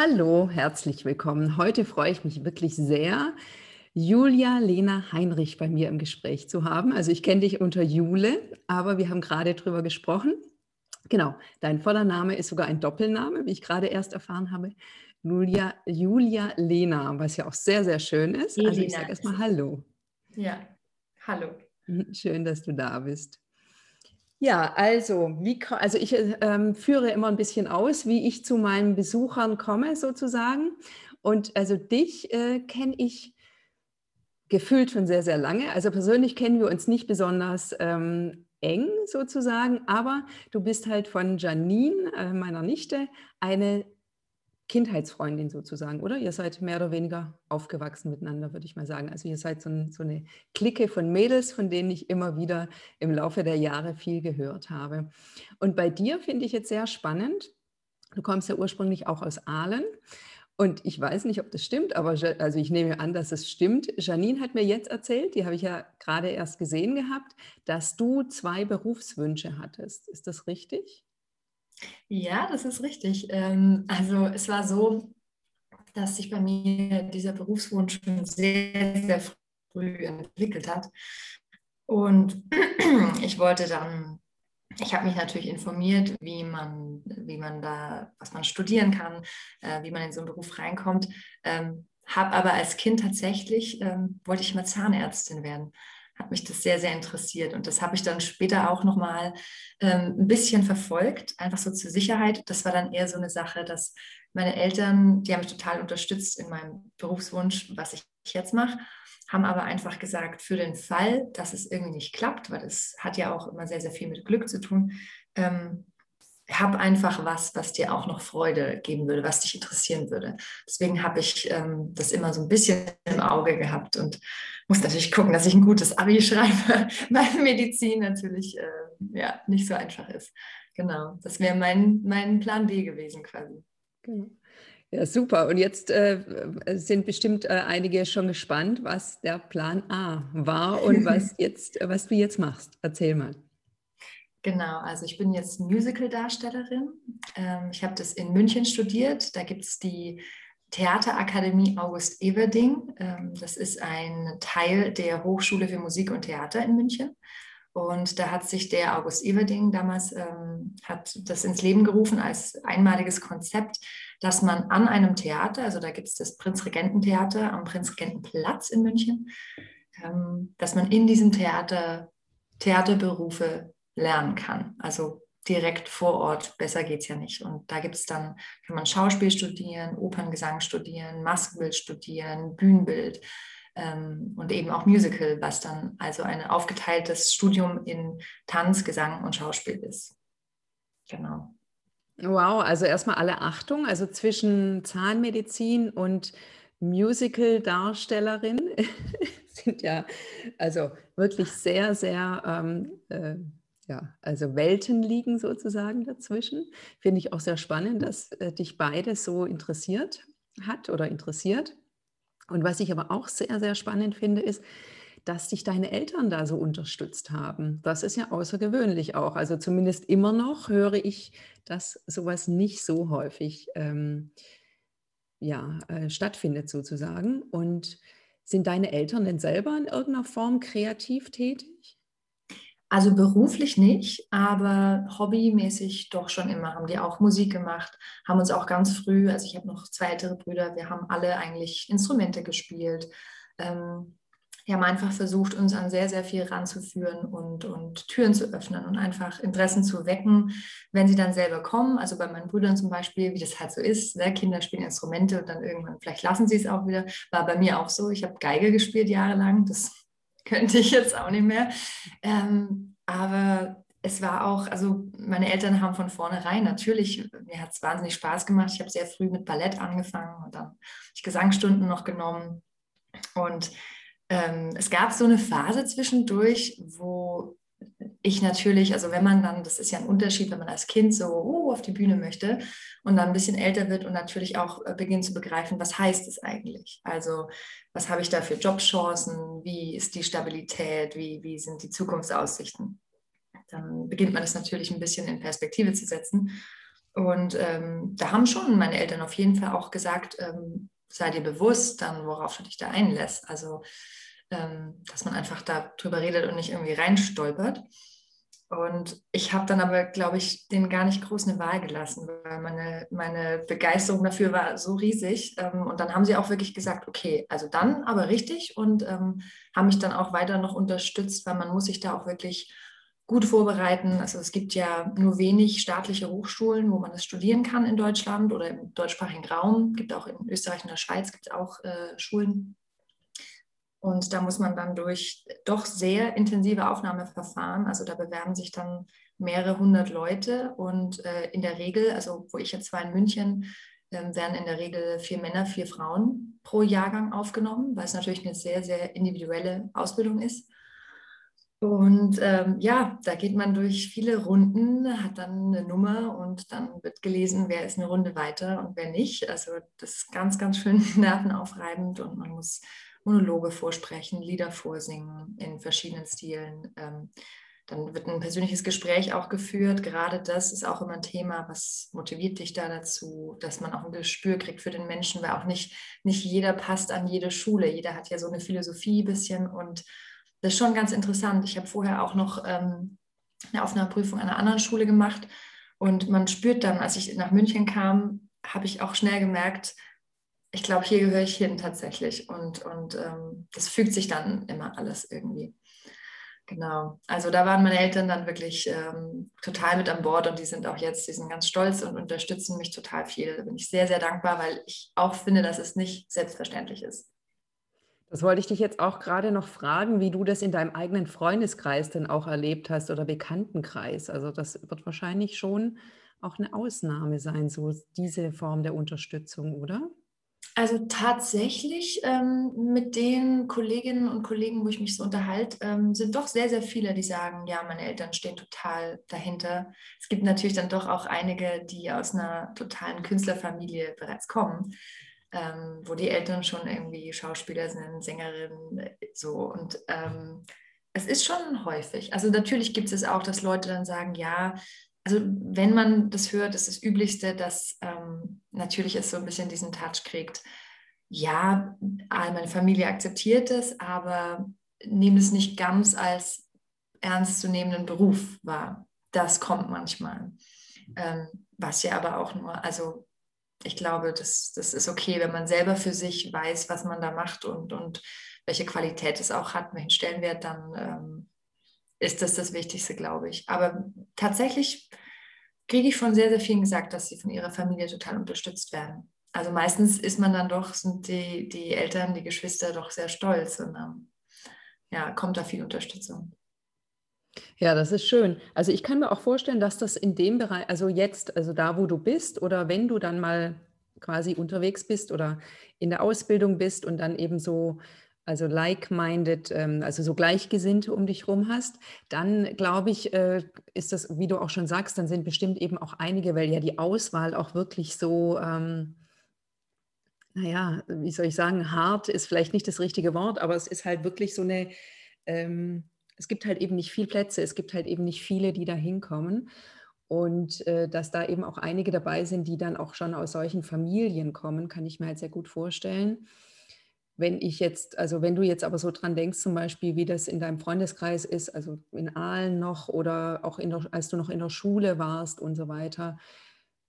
Hallo, herzlich willkommen. Heute freue ich mich wirklich sehr, Julia Lena Heinrich bei mir im Gespräch zu haben. Also ich kenne dich unter Jule, aber wir haben gerade drüber gesprochen. Genau, dein voller Name ist sogar ein Doppelname, wie ich gerade erst erfahren habe. Julia, Julia Lena, was ja auch sehr, sehr schön ist. Also ich sage erstmal Hallo. Ja, hallo. Schön, dass du da bist. Ja, also, wie, also ich ähm, führe immer ein bisschen aus, wie ich zu meinen Besuchern komme, sozusagen. Und also dich äh, kenne ich gefühlt schon sehr, sehr lange. Also persönlich kennen wir uns nicht besonders ähm, eng sozusagen, aber du bist halt von Janine, äh, meiner Nichte, eine Kindheitsfreundin sozusagen, oder? Ihr seid mehr oder weniger aufgewachsen miteinander, würde ich mal sagen. Also ihr seid so, ein, so, eine Clique von Mädels, von denen ich immer wieder im Laufe der Jahre viel gehört habe. Und bei dir finde ich jetzt sehr spannend. Du kommst ja ursprünglich auch aus Aalen. Und ich weiß nicht, ob das stimmt, aber also ich nehme an, dass es stimmt. Janine hat mir jetzt erzählt, die habe ich ja gerade erst gesehen gehabt, dass du zwei Berufswünsche hattest. Ist das richtig? Ja, das ist richtig. Ähm, also es war so, dass sich bei mir dieser Berufswunsch schon sehr, sehr früh entwickelt hat. Und ich wollte dann, ich habe mich natürlich informiert, wie man, wie man da, was man studieren kann, äh, wie man in so einen Beruf reinkommt. Ähm, habe aber als Kind tatsächlich, ähm, wollte ich mal Zahnärztin werden hat mich das sehr, sehr interessiert. Und das habe ich dann später auch nochmal ähm, ein bisschen verfolgt, einfach so zur Sicherheit. Das war dann eher so eine Sache, dass meine Eltern, die haben mich total unterstützt in meinem Berufswunsch, was ich jetzt mache, haben aber einfach gesagt, für den Fall, dass es irgendwie nicht klappt, weil das hat ja auch immer sehr, sehr viel mit Glück zu tun, ähm, hab einfach was, was dir auch noch Freude geben würde, was dich interessieren würde. Deswegen habe ich ähm, das immer so ein bisschen im Auge gehabt und muss natürlich gucken, dass ich ein gutes Abi schreibe, weil Medizin natürlich äh, ja, nicht so einfach ist. Genau, das wäre mein, mein Plan B gewesen quasi. Genau. Ja, super. Und jetzt äh, sind bestimmt äh, einige schon gespannt, was der Plan A war und was, jetzt, was du jetzt machst. Erzähl mal. Genau, also ich bin jetzt Musical-Darstellerin. Ähm, ich habe das in München studiert. Da gibt es die Theaterakademie August Everding. Ähm, das ist ein Teil der Hochschule für Musik und Theater in München. Und da hat sich der August Everding damals ähm, hat das ins Leben gerufen als einmaliges Konzept, dass man an einem Theater, also da gibt es das Prinzregententheater am Prinzregentenplatz in München, ähm, dass man in diesem Theater Theaterberufe lernen kann. Also direkt vor Ort, besser geht es ja nicht. Und da gibt es dann, kann man Schauspiel studieren, Operngesang studieren, Maskenbild studieren, Bühnenbild ähm, und eben auch Musical, was dann also ein aufgeteiltes Studium in Tanz, Gesang und Schauspiel ist. Genau. Wow, also erstmal alle Achtung, also zwischen Zahnmedizin und Musical-Darstellerin sind ja also wirklich sehr, sehr ähm, äh, ja, also Welten liegen sozusagen dazwischen. Finde ich auch sehr spannend, dass äh, dich beides so interessiert hat oder interessiert. Und was ich aber auch sehr, sehr spannend finde, ist, dass dich deine Eltern da so unterstützt haben. Das ist ja außergewöhnlich auch. Also zumindest immer noch höre ich, dass sowas nicht so häufig ähm, ja, äh, stattfindet sozusagen. Und sind deine Eltern denn selber in irgendeiner Form kreativ tätig? Also beruflich nicht, aber hobbymäßig doch schon immer. Haben die auch Musik gemacht, haben uns auch ganz früh, also ich habe noch zwei ältere Brüder, wir haben alle eigentlich Instrumente gespielt. Ähm, wir haben einfach versucht, uns an sehr, sehr viel ranzuführen und, und Türen zu öffnen und einfach Interessen zu wecken, wenn sie dann selber kommen. Also bei meinen Brüdern zum Beispiel, wie das halt so ist, ne? Kinder spielen Instrumente und dann irgendwann, vielleicht lassen sie es auch wieder. War bei mir auch so. Ich habe Geige gespielt jahrelang. Das könnte ich jetzt auch nicht mehr. Ähm, aber es war auch, also meine Eltern haben von vornherein natürlich, mir hat es wahnsinnig Spaß gemacht. Ich habe sehr früh mit Ballett angefangen und dann habe ich Gesangsstunden noch genommen. Und ähm, es gab so eine Phase zwischendurch, wo ich natürlich, also wenn man dann, das ist ja ein Unterschied, wenn man als Kind so uh, auf die Bühne möchte und dann ein bisschen älter wird und natürlich auch äh, beginnt zu begreifen, was heißt es eigentlich? Also was habe ich da für Jobchancen? Wie ist die Stabilität? Wie, wie sind die Zukunftsaussichten? Dann beginnt man das natürlich ein bisschen in Perspektive zu setzen. Und ähm, da haben schon meine Eltern auf jeden Fall auch gesagt, ähm, sei dir bewusst, dann worauf du dich da einlässt. Also dass man einfach darüber redet und nicht irgendwie reinstolpert. Und ich habe dann aber, glaube ich, denen gar nicht groß eine Wahl gelassen, weil meine, meine Begeisterung dafür war so riesig. Ähm, und dann haben sie auch wirklich gesagt, okay, also dann aber richtig und ähm, haben mich dann auch weiter noch unterstützt, weil man muss sich da auch wirklich gut vorbereiten. Also es gibt ja nur wenig staatliche Hochschulen, wo man das studieren kann in Deutschland oder im deutschsprachigen Raum. Es gibt auch in Österreich und der Schweiz gibt auch äh, Schulen, und da muss man dann durch doch sehr intensive Aufnahmeverfahren, also da bewerben sich dann mehrere hundert Leute und äh, in der Regel, also wo ich jetzt war in München, äh, werden in der Regel vier Männer, vier Frauen pro Jahrgang aufgenommen, weil es natürlich eine sehr, sehr individuelle Ausbildung ist. Und ähm, ja, da geht man durch viele Runden, hat dann eine Nummer und dann wird gelesen, wer ist eine Runde weiter und wer nicht. Also das ist ganz, ganz schön nervenaufreibend und man muss Monologe vorsprechen, Lieder vorsingen in verschiedenen Stilen. Ähm, dann wird ein persönliches Gespräch auch geführt. Gerade das ist auch immer ein Thema, was motiviert dich da dazu, dass man auch ein Gespür kriegt für den Menschen, weil auch nicht, nicht jeder passt an jede Schule. Jeder hat ja so eine Philosophie ein bisschen und das ist schon ganz interessant. Ich habe vorher auch noch ähm, eine Aufnahmeprüfung an einer anderen Schule gemacht und man spürt dann, als ich nach München kam, habe ich auch schnell gemerkt, ich glaube, hier gehöre ich hin tatsächlich. Und, und ähm, das fügt sich dann immer alles irgendwie. Genau. Also da waren meine Eltern dann wirklich ähm, total mit an Bord und die sind auch jetzt, die sind ganz stolz und unterstützen mich total viel. Da bin ich sehr, sehr dankbar, weil ich auch finde, dass es nicht selbstverständlich ist. Das wollte ich dich jetzt auch gerade noch fragen, wie du das in deinem eigenen Freundeskreis denn auch erlebt hast oder Bekanntenkreis. Also das wird wahrscheinlich schon auch eine Ausnahme sein, so diese Form der Unterstützung, oder? Also tatsächlich ähm, mit den Kolleginnen und Kollegen, wo ich mich so unterhalte, ähm, sind doch sehr, sehr viele, die sagen, ja, meine Eltern stehen total dahinter. Es gibt natürlich dann doch auch einige, die aus einer totalen Künstlerfamilie bereits kommen, ähm, wo die Eltern schon irgendwie Schauspieler sind, Sängerinnen, äh, so. Und ähm, es ist schon häufig. Also natürlich gibt es auch, dass Leute dann sagen, ja, also wenn man das hört, ist das Üblichste, dass ähm, natürlich es so ein bisschen diesen Touch kriegt. Ja, meine Familie akzeptiert es, aber nehme es nicht ganz als ernstzunehmenden Beruf wahr. Das kommt manchmal. Ähm, was ja aber auch nur, also ich glaube, das, das ist okay, wenn man selber für sich weiß, was man da macht und, und welche Qualität es auch hat, welchen Stellenwert, dann ähm, ist das das Wichtigste, glaube ich. Aber tatsächlich kriege ich von sehr, sehr vielen gesagt, dass sie von ihrer Familie total unterstützt werden. Also meistens ist man dann doch, sind die, die Eltern, die Geschwister doch sehr stolz und ähm, ja, kommt da viel Unterstützung. Ja, das ist schön. Also ich kann mir auch vorstellen, dass das in dem Bereich, also jetzt, also da, wo du bist oder wenn du dann mal quasi unterwegs bist oder in der Ausbildung bist und dann eben so also like-minded, ähm, also so Gleichgesinnte um dich rum hast, dann glaube ich, äh, ist das, wie du auch schon sagst, dann sind bestimmt eben auch einige, weil ja die Auswahl auch wirklich so, ähm, naja, wie soll ich sagen, hart ist vielleicht nicht das richtige Wort, aber es ist halt wirklich so eine, ähm, es gibt halt eben nicht viel Plätze, es gibt halt eben nicht viele, die da hinkommen. Und äh, dass da eben auch einige dabei sind, die dann auch schon aus solchen Familien kommen, kann ich mir halt sehr gut vorstellen wenn ich jetzt, also wenn du jetzt aber so dran denkst, zum Beispiel, wie das in deinem Freundeskreis ist, also in Aalen noch oder auch der, als du noch in der Schule warst und so weiter,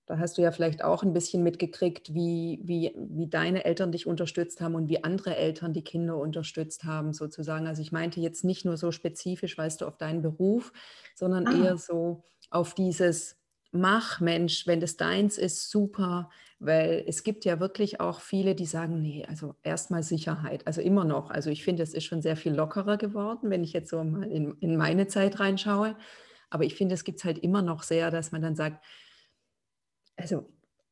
da hast du ja vielleicht auch ein bisschen mitgekriegt, wie, wie, wie deine Eltern dich unterstützt haben und wie andere Eltern die Kinder unterstützt haben, sozusagen. Also ich meinte jetzt nicht nur so spezifisch, weißt du, auf deinen Beruf, sondern ah. eher so auf dieses Mach, Mensch, wenn das deins ist, super, weil es gibt ja wirklich auch viele, die sagen, nee, also erstmal Sicherheit, also immer noch. Also ich finde, es ist schon sehr viel lockerer geworden, wenn ich jetzt so mal in, in meine Zeit reinschaue. Aber ich finde, es gibt es halt immer noch sehr, dass man dann sagt, also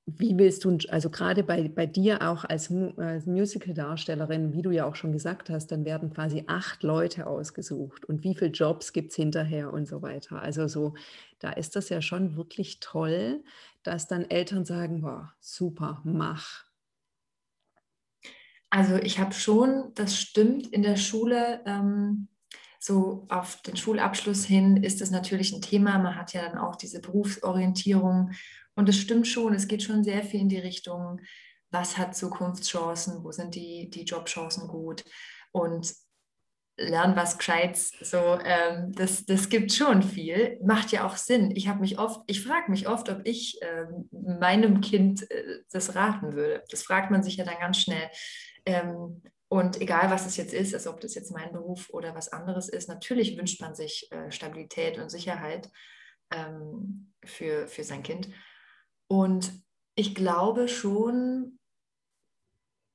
wie willst du, also gerade bei, bei dir auch als, als Musical-Darstellerin, wie du ja auch schon gesagt hast, dann werden quasi acht Leute ausgesucht und wie viele Jobs gibt es hinterher und so weiter. Also so, da ist das ja schon wirklich toll, dass dann Eltern sagen, boah, super, mach. Also ich habe schon, das stimmt, in der Schule, ähm, so auf den Schulabschluss hin ist es natürlich ein Thema. Man hat ja dann auch diese Berufsorientierung und es stimmt schon, es geht schon sehr viel in die Richtung, was hat Zukunftschancen, wo sind die, die Jobchancen gut und lernen was Gescheites. So, ähm, das, das gibt schon viel, macht ja auch Sinn. Ich habe mich oft, ich frage mich oft, ob ich ähm, meinem Kind äh, das raten würde. Das fragt man sich ja dann ganz schnell. Ähm, und egal, was es jetzt ist, also ob das jetzt mein Beruf oder was anderes ist, natürlich wünscht man sich äh, Stabilität und Sicherheit ähm, für, für sein Kind. Und ich glaube schon,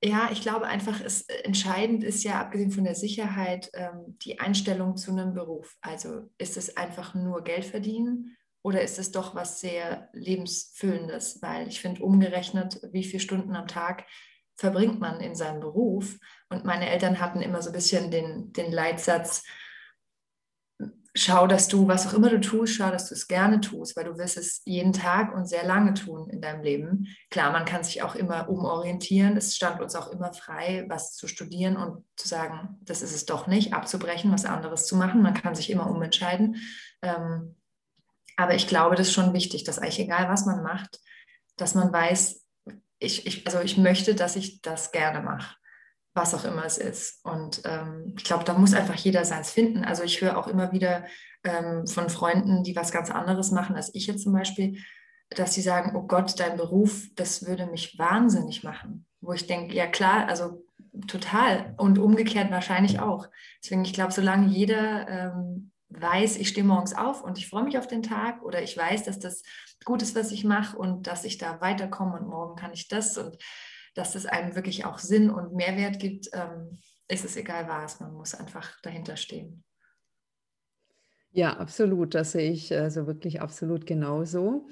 ja, ich glaube einfach, es entscheidend ist ja, abgesehen von der Sicherheit, ähm, die Einstellung zu einem Beruf. Also ist es einfach nur Geld verdienen oder ist es doch was sehr lebensfüllendes? Weil ich finde, umgerechnet, wie viele Stunden am Tag verbringt man in seinem Beruf? Und meine Eltern hatten immer so ein bisschen den, den Leitsatz, schau, dass du, was auch immer du tust, schau, dass du es gerne tust, weil du wirst es jeden Tag und sehr lange tun in deinem Leben. Klar, man kann sich auch immer umorientieren. Es stand uns auch immer frei, was zu studieren und zu sagen, das ist es doch nicht, abzubrechen, was anderes zu machen. Man kann sich immer umentscheiden. Ähm, aber ich glaube, das ist schon wichtig, dass eigentlich egal, was man macht, dass man weiß, ich, ich, also ich möchte, dass ich das gerne mache was auch immer es ist. Und ähm, ich glaube, da muss einfach jeder seins finden. Also ich höre auch immer wieder ähm, von Freunden, die was ganz anderes machen als ich jetzt zum Beispiel, dass sie sagen, oh Gott, dein Beruf, das würde mich wahnsinnig machen. Wo ich denke, ja klar, also total. Und umgekehrt wahrscheinlich auch. Deswegen, ich glaube, solange jeder ähm, weiß, ich stehe morgens auf und ich freue mich auf den Tag oder ich weiß, dass das gut ist, was ich mache und dass ich da weiterkomme und morgen kann ich das und dass es einem wirklich auch Sinn und Mehrwert gibt, ähm, ist es egal was. Man muss einfach dahinter stehen. Ja, absolut. Das sehe ich also wirklich absolut genauso.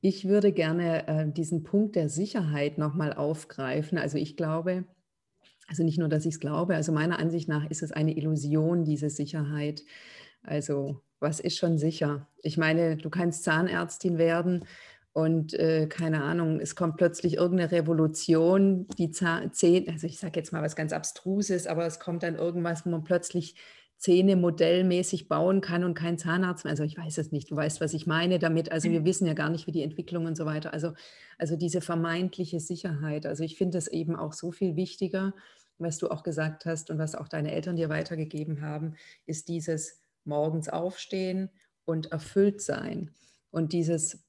Ich würde gerne äh, diesen Punkt der Sicherheit nochmal aufgreifen. Also ich glaube, also nicht nur, dass ich es glaube, also meiner Ansicht nach ist es eine Illusion, diese Sicherheit. Also was ist schon sicher? Ich meine, du kannst Zahnärztin werden und äh, keine Ahnung, es kommt plötzlich irgendeine Revolution, die Zähne, also ich sage jetzt mal was ganz Abstruses, aber es kommt dann irgendwas, wo man plötzlich Zähne modellmäßig bauen kann und kein Zahnarzt mehr. Also ich weiß es nicht, du weißt, was ich meine damit. Also wir mhm. wissen ja gar nicht, wie die Entwicklung und so weiter. Also, also diese vermeintliche Sicherheit. Also ich finde es eben auch so viel wichtiger, was du auch gesagt hast und was auch deine Eltern dir weitergegeben haben, ist dieses morgens aufstehen und erfüllt sein. Und dieses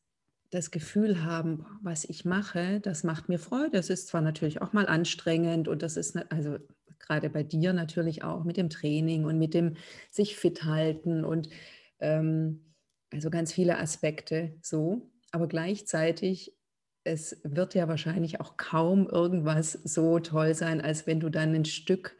das Gefühl haben, was ich mache, das macht mir Freude. Das ist zwar natürlich auch mal anstrengend und das ist, also gerade bei dir natürlich auch mit dem Training und mit dem sich fit halten und ähm, also ganz viele Aspekte so. Aber gleichzeitig, es wird ja wahrscheinlich auch kaum irgendwas so toll sein, als wenn du dann ein Stück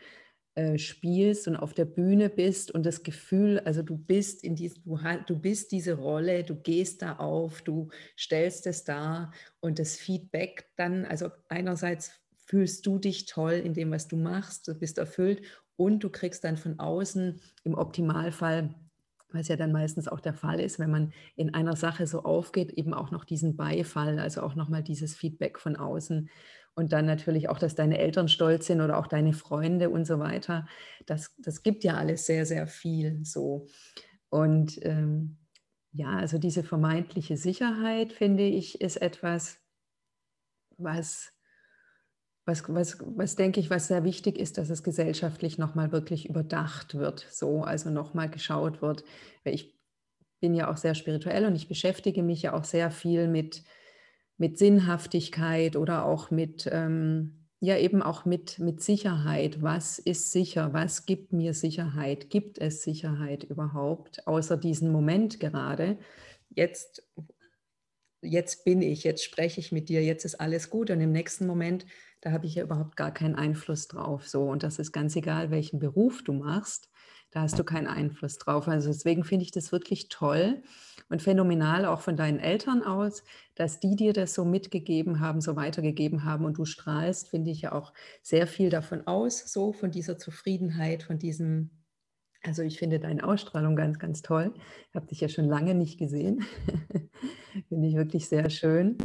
äh, spielst und auf der Bühne bist und das Gefühl, also du bist in diesem, du, du bist diese Rolle, du gehst da auf, du stellst es dar und das Feedback dann, also einerseits fühlst du dich toll in dem, was du machst, du bist erfüllt und du kriegst dann von außen im Optimalfall was ja dann meistens auch der Fall ist, wenn man in einer Sache so aufgeht, eben auch noch diesen Beifall, also auch nochmal dieses Feedback von außen. Und dann natürlich auch, dass deine Eltern stolz sind oder auch deine Freunde und so weiter. Das, das gibt ja alles sehr, sehr viel so. Und ähm, ja, also diese vermeintliche Sicherheit, finde ich, ist etwas, was, was, was, was denke ich, was sehr wichtig ist, dass es gesellschaftlich nochmal wirklich überdacht wird, so, also nochmal geschaut wird. Ich bin ja auch sehr spirituell und ich beschäftige mich ja auch sehr viel mit, mit Sinnhaftigkeit oder auch mit, ähm, ja eben auch mit, mit Sicherheit. Was ist sicher? Was gibt mir Sicherheit? Gibt es Sicherheit überhaupt, außer diesen Moment gerade? Jetzt, jetzt bin ich, jetzt spreche ich mit dir, jetzt ist alles gut und im nächsten Moment Da habe ich ja überhaupt gar keinen Einfluss drauf. So, und das ist ganz egal, welchen Beruf du machst. Da hast du keinen Einfluss drauf. Also deswegen finde ich das wirklich toll und phänomenal auch von deinen Eltern aus, dass die dir das so mitgegeben haben, so weitergegeben haben und du strahlst, finde ich ja auch sehr viel davon aus, so von dieser Zufriedenheit, von diesem also ich finde deine Ausstrahlung ganz, ganz toll. Ich habe dich ja schon lange nicht gesehen. finde ich wirklich sehr schön.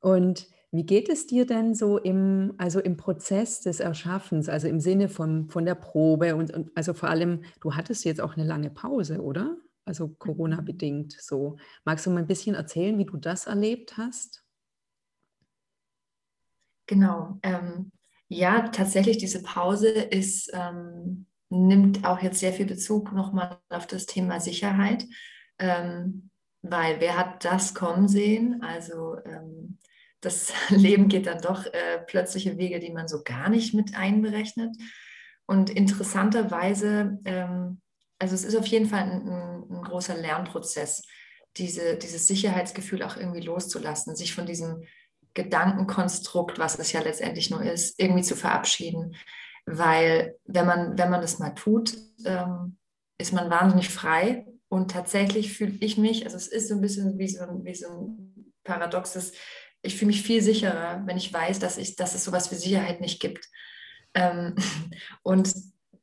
Und wie geht es dir denn so im, also im Prozess des Erschaffens, also im Sinne von, von der Probe und, und also vor allem, du hattest jetzt auch eine lange Pause, oder? Also mhm. Corona-bedingt so. Magst du mal ein bisschen erzählen, wie du das erlebt hast? Genau. Ähm, ja, tatsächlich, diese Pause ist ähm, nimmt auch jetzt sehr viel Bezug nochmal auf das Thema Sicherheit, ähm, weil wer hat das kommen sehen? Also ähm, das Leben geht dann doch äh, plötzliche Wege, die man so gar nicht mit einberechnet. Und interessanterweise, ähm, also es ist auf jeden Fall ein, ein, ein großer Lernprozess, diese, dieses Sicherheitsgefühl auch irgendwie loszulassen, sich von diesem Gedankenkonstrukt, was es ja letztendlich nur ist, irgendwie zu verabschieden. Weil wenn man, wenn man das mal tut, ähm, ist man wahnsinnig frei. Und tatsächlich fühle ich mich, also es ist so ein bisschen wie so, wie so ein paradoxes, ich fühle mich viel sicherer, wenn ich weiß, dass, ich, dass es sowas wie Sicherheit nicht gibt. Ähm, und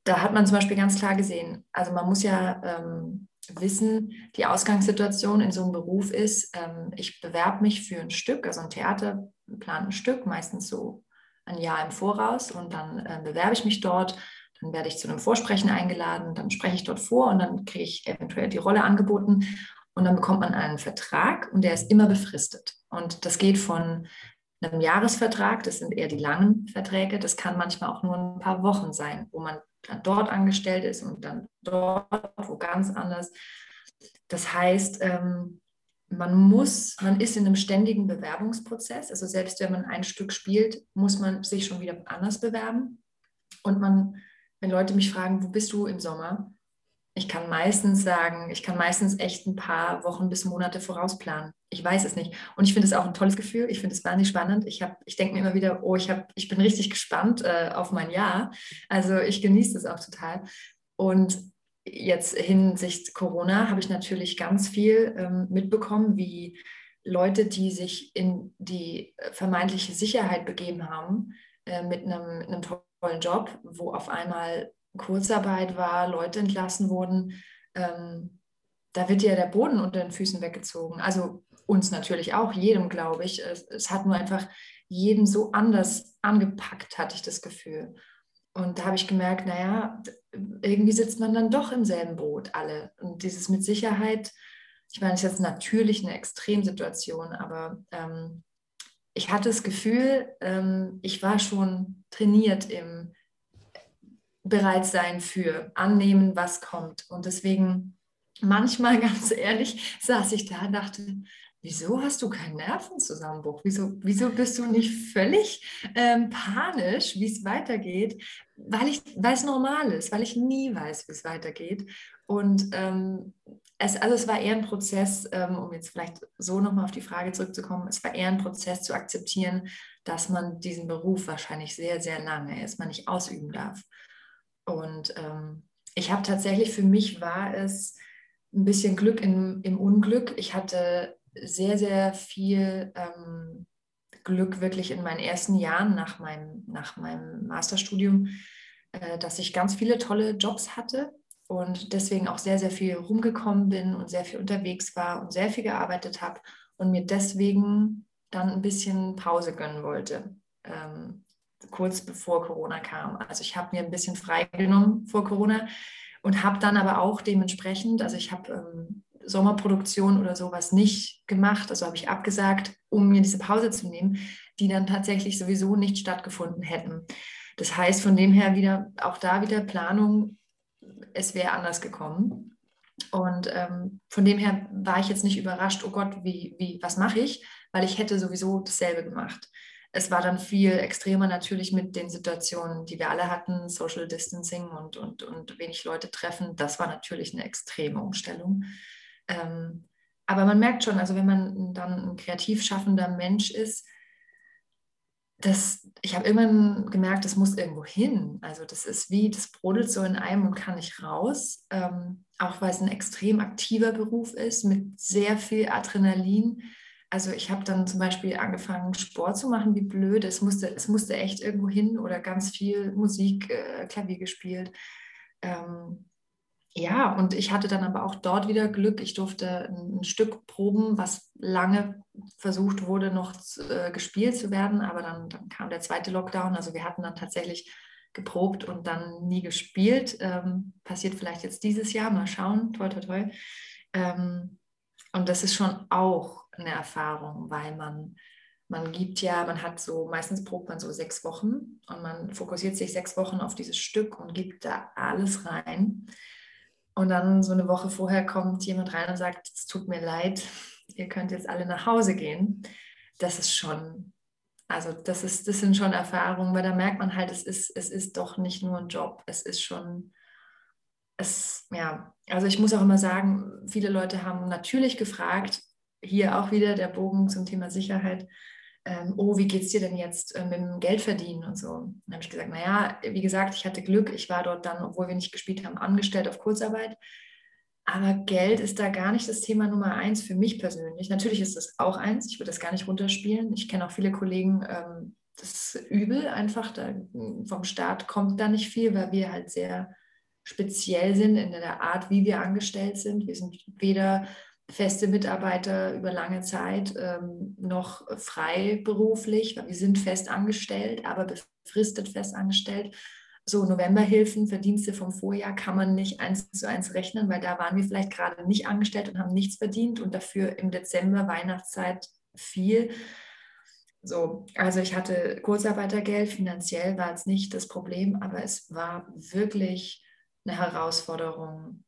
da hat man zum Beispiel ganz klar gesehen, also man muss ja ähm, wissen, die Ausgangssituation in so einem Beruf ist, ähm, ich bewerbe mich für ein Stück, also ein Theater plant ein Stück, meistens so ein Jahr im Voraus und dann äh, bewerbe ich mich dort. Dann werde ich zu einem Vorsprechen eingeladen, dann spreche ich dort vor und dann kriege ich eventuell die Rolle angeboten und dann bekommt man einen Vertrag und der ist immer befristet. Und das geht von einem Jahresvertrag, das sind eher die langen Verträge, das kann manchmal auch nur ein paar Wochen sein, wo man dann dort angestellt ist und dann dort, wo ganz anders. Das heißt, ähm, man muss, man ist in einem ständigen Bewerbungsprozess. Also selbst wenn man ein Stück spielt, muss man sich schon wieder anders bewerben. Und man, wenn Leute mich fragen, wo bist du im Sommer? Ich kann meistens sagen, ich kann meistens echt ein paar Wochen bis Monate vorausplanen. Ich weiß es nicht. Und ich finde es auch ein tolles Gefühl. Ich finde es wahnsinnig spannend. Ich, ich denke mir immer wieder, oh, ich, hab, ich bin richtig gespannt äh, auf mein Jahr. Also ich genieße es auch total. Und jetzt hinsichtlich Corona habe ich natürlich ganz viel ähm, mitbekommen, wie Leute, die sich in die vermeintliche Sicherheit begeben haben, äh, mit einem tollen Job, wo auf einmal Kurzarbeit war, Leute entlassen wurden, ähm, da wird ja der Boden unter den Füßen weggezogen. Also uns natürlich auch, jedem, glaube ich. Es, es hat nur einfach jeden so anders angepackt, hatte ich das Gefühl. Und da habe ich gemerkt, naja, irgendwie sitzt man dann doch im selben Boot, alle. Und dieses mit Sicherheit, ich meine, es ist jetzt natürlich eine Extremsituation, aber ähm, ich hatte das Gefühl, ähm, ich war schon trainiert im Bereitsein für annehmen, was kommt. Und deswegen manchmal, ganz ehrlich, saß ich da und dachte, wieso hast du keinen Nervenzusammenbruch? Wieso, wieso bist du nicht völlig ähm, panisch, wie es weitergeht? Weil, ich, weil es normal ist, weil ich nie weiß, wie es weitergeht. Und ähm, es, also es war eher ein Prozess, ähm, um jetzt vielleicht so nochmal auf die Frage zurückzukommen, es war eher ein Prozess zu akzeptieren, dass man diesen Beruf wahrscheinlich sehr, sehr lange erstmal nicht ausüben darf. Und ähm, ich habe tatsächlich, für mich war es ein bisschen Glück im, im Unglück. Ich hatte sehr, sehr viel ähm, Glück wirklich in meinen ersten Jahren nach meinem, nach meinem Masterstudium, äh, dass ich ganz viele tolle Jobs hatte und deswegen auch sehr, sehr viel rumgekommen bin und sehr viel unterwegs war und sehr viel gearbeitet habe und mir deswegen dann ein bisschen Pause gönnen wollte, ähm, kurz bevor Corona kam. Also ich habe mir ein bisschen freigenommen vor Corona und habe dann aber auch dementsprechend, also ich habe ähm, Sommerproduktion oder sowas nicht gemacht. Also habe ich abgesagt, um mir diese Pause zu nehmen, die dann tatsächlich sowieso nicht stattgefunden hätten. Das heißt, von dem her wieder, auch da wieder Planung, es wäre anders gekommen. Und ähm, von dem her war ich jetzt nicht überrascht, oh Gott, wie, wie, was mache ich? Weil ich hätte sowieso dasselbe gemacht. Es war dann viel extremer natürlich mit den Situationen, die wir alle hatten, Social Distancing und, und, und wenig Leute treffen. Das war natürlich eine extreme Umstellung. Ähm, aber man merkt schon, also wenn man dann ein kreativ schaffender Mensch ist, das, ich habe irgendwann gemerkt, das muss irgendwo hin. Also das ist wie, das brodelt so in einem und kann nicht raus. Ähm, auch weil es ein extrem aktiver Beruf ist mit sehr viel Adrenalin. Also ich habe dann zum Beispiel angefangen, Sport zu machen, wie blöd. Es musste, es musste echt irgendwo hin oder ganz viel Musik, äh, Klavier gespielt. Ähm, ja, und ich hatte dann aber auch dort wieder Glück. Ich durfte ein, Stück proben, was lange versucht wurde, noch äh, gespielt zu werden. Aber dann, dann, kam der zweite Lockdown. Also wir hatten dann tatsächlich geprobt und dann nie gespielt. Ähm, passiert vielleicht jetzt dieses Jahr. Mal schauen. Toi, toi, toi. Ähm, und das ist schon auch eine Erfahrung, weil man, man gibt ja, man hat so, meistens probt man so sechs Wochen und man fokussiert sich sechs Wochen auf dieses Stück und gibt da alles rein. Und dann so eine Woche vorher kommt jemand rein und sagt, es tut mir leid, ihr könnt jetzt alle nach Hause gehen. Das ist schon, also das, ist, das sind schon Erfahrungen, weil da merkt man halt, es ist, es ist doch nicht nur ein Job, es ist schon, es, ja, also ich muss auch immer sagen, viele Leute haben natürlich gefragt, hier auch wieder der Bogen zum Thema Sicherheit, ähm, oh, wie geht es dir denn jetzt äh, mit dem Geldverdienen und so. Dann habe ich gesagt, naja, wie gesagt, ich hatte Glück, ich war dort dann, obwohl wir nicht gespielt haben, angestellt auf Kurzarbeit. Aber Geld ist da gar nicht das Thema Nummer eins für mich persönlich. Natürlich ist das auch eins, ich würde das gar nicht runterspielen. Ich kenne auch viele Kollegen, ähm, das ist übel einfach, da, vom Staat kommt da nicht viel, weil wir halt sehr speziell sind in der Art, wie wir angestellt sind. Wir sind weder feste Mitarbeiter über lange Zeit ähm, noch freiberuflich, weil wir sind fest angestellt, aber befristet fest angestellt. So Novemberhilfen, Verdienste vom Vorjahr kann man nicht eins zu eins rechnen, weil da waren wir vielleicht gerade nicht angestellt und haben nichts verdient und dafür im Dezember, Weihnachtszeit viel. So, also ich hatte Kurzarbeitergeld, finanziell war es nicht das Problem, aber es war wirklich eine Herausforderung,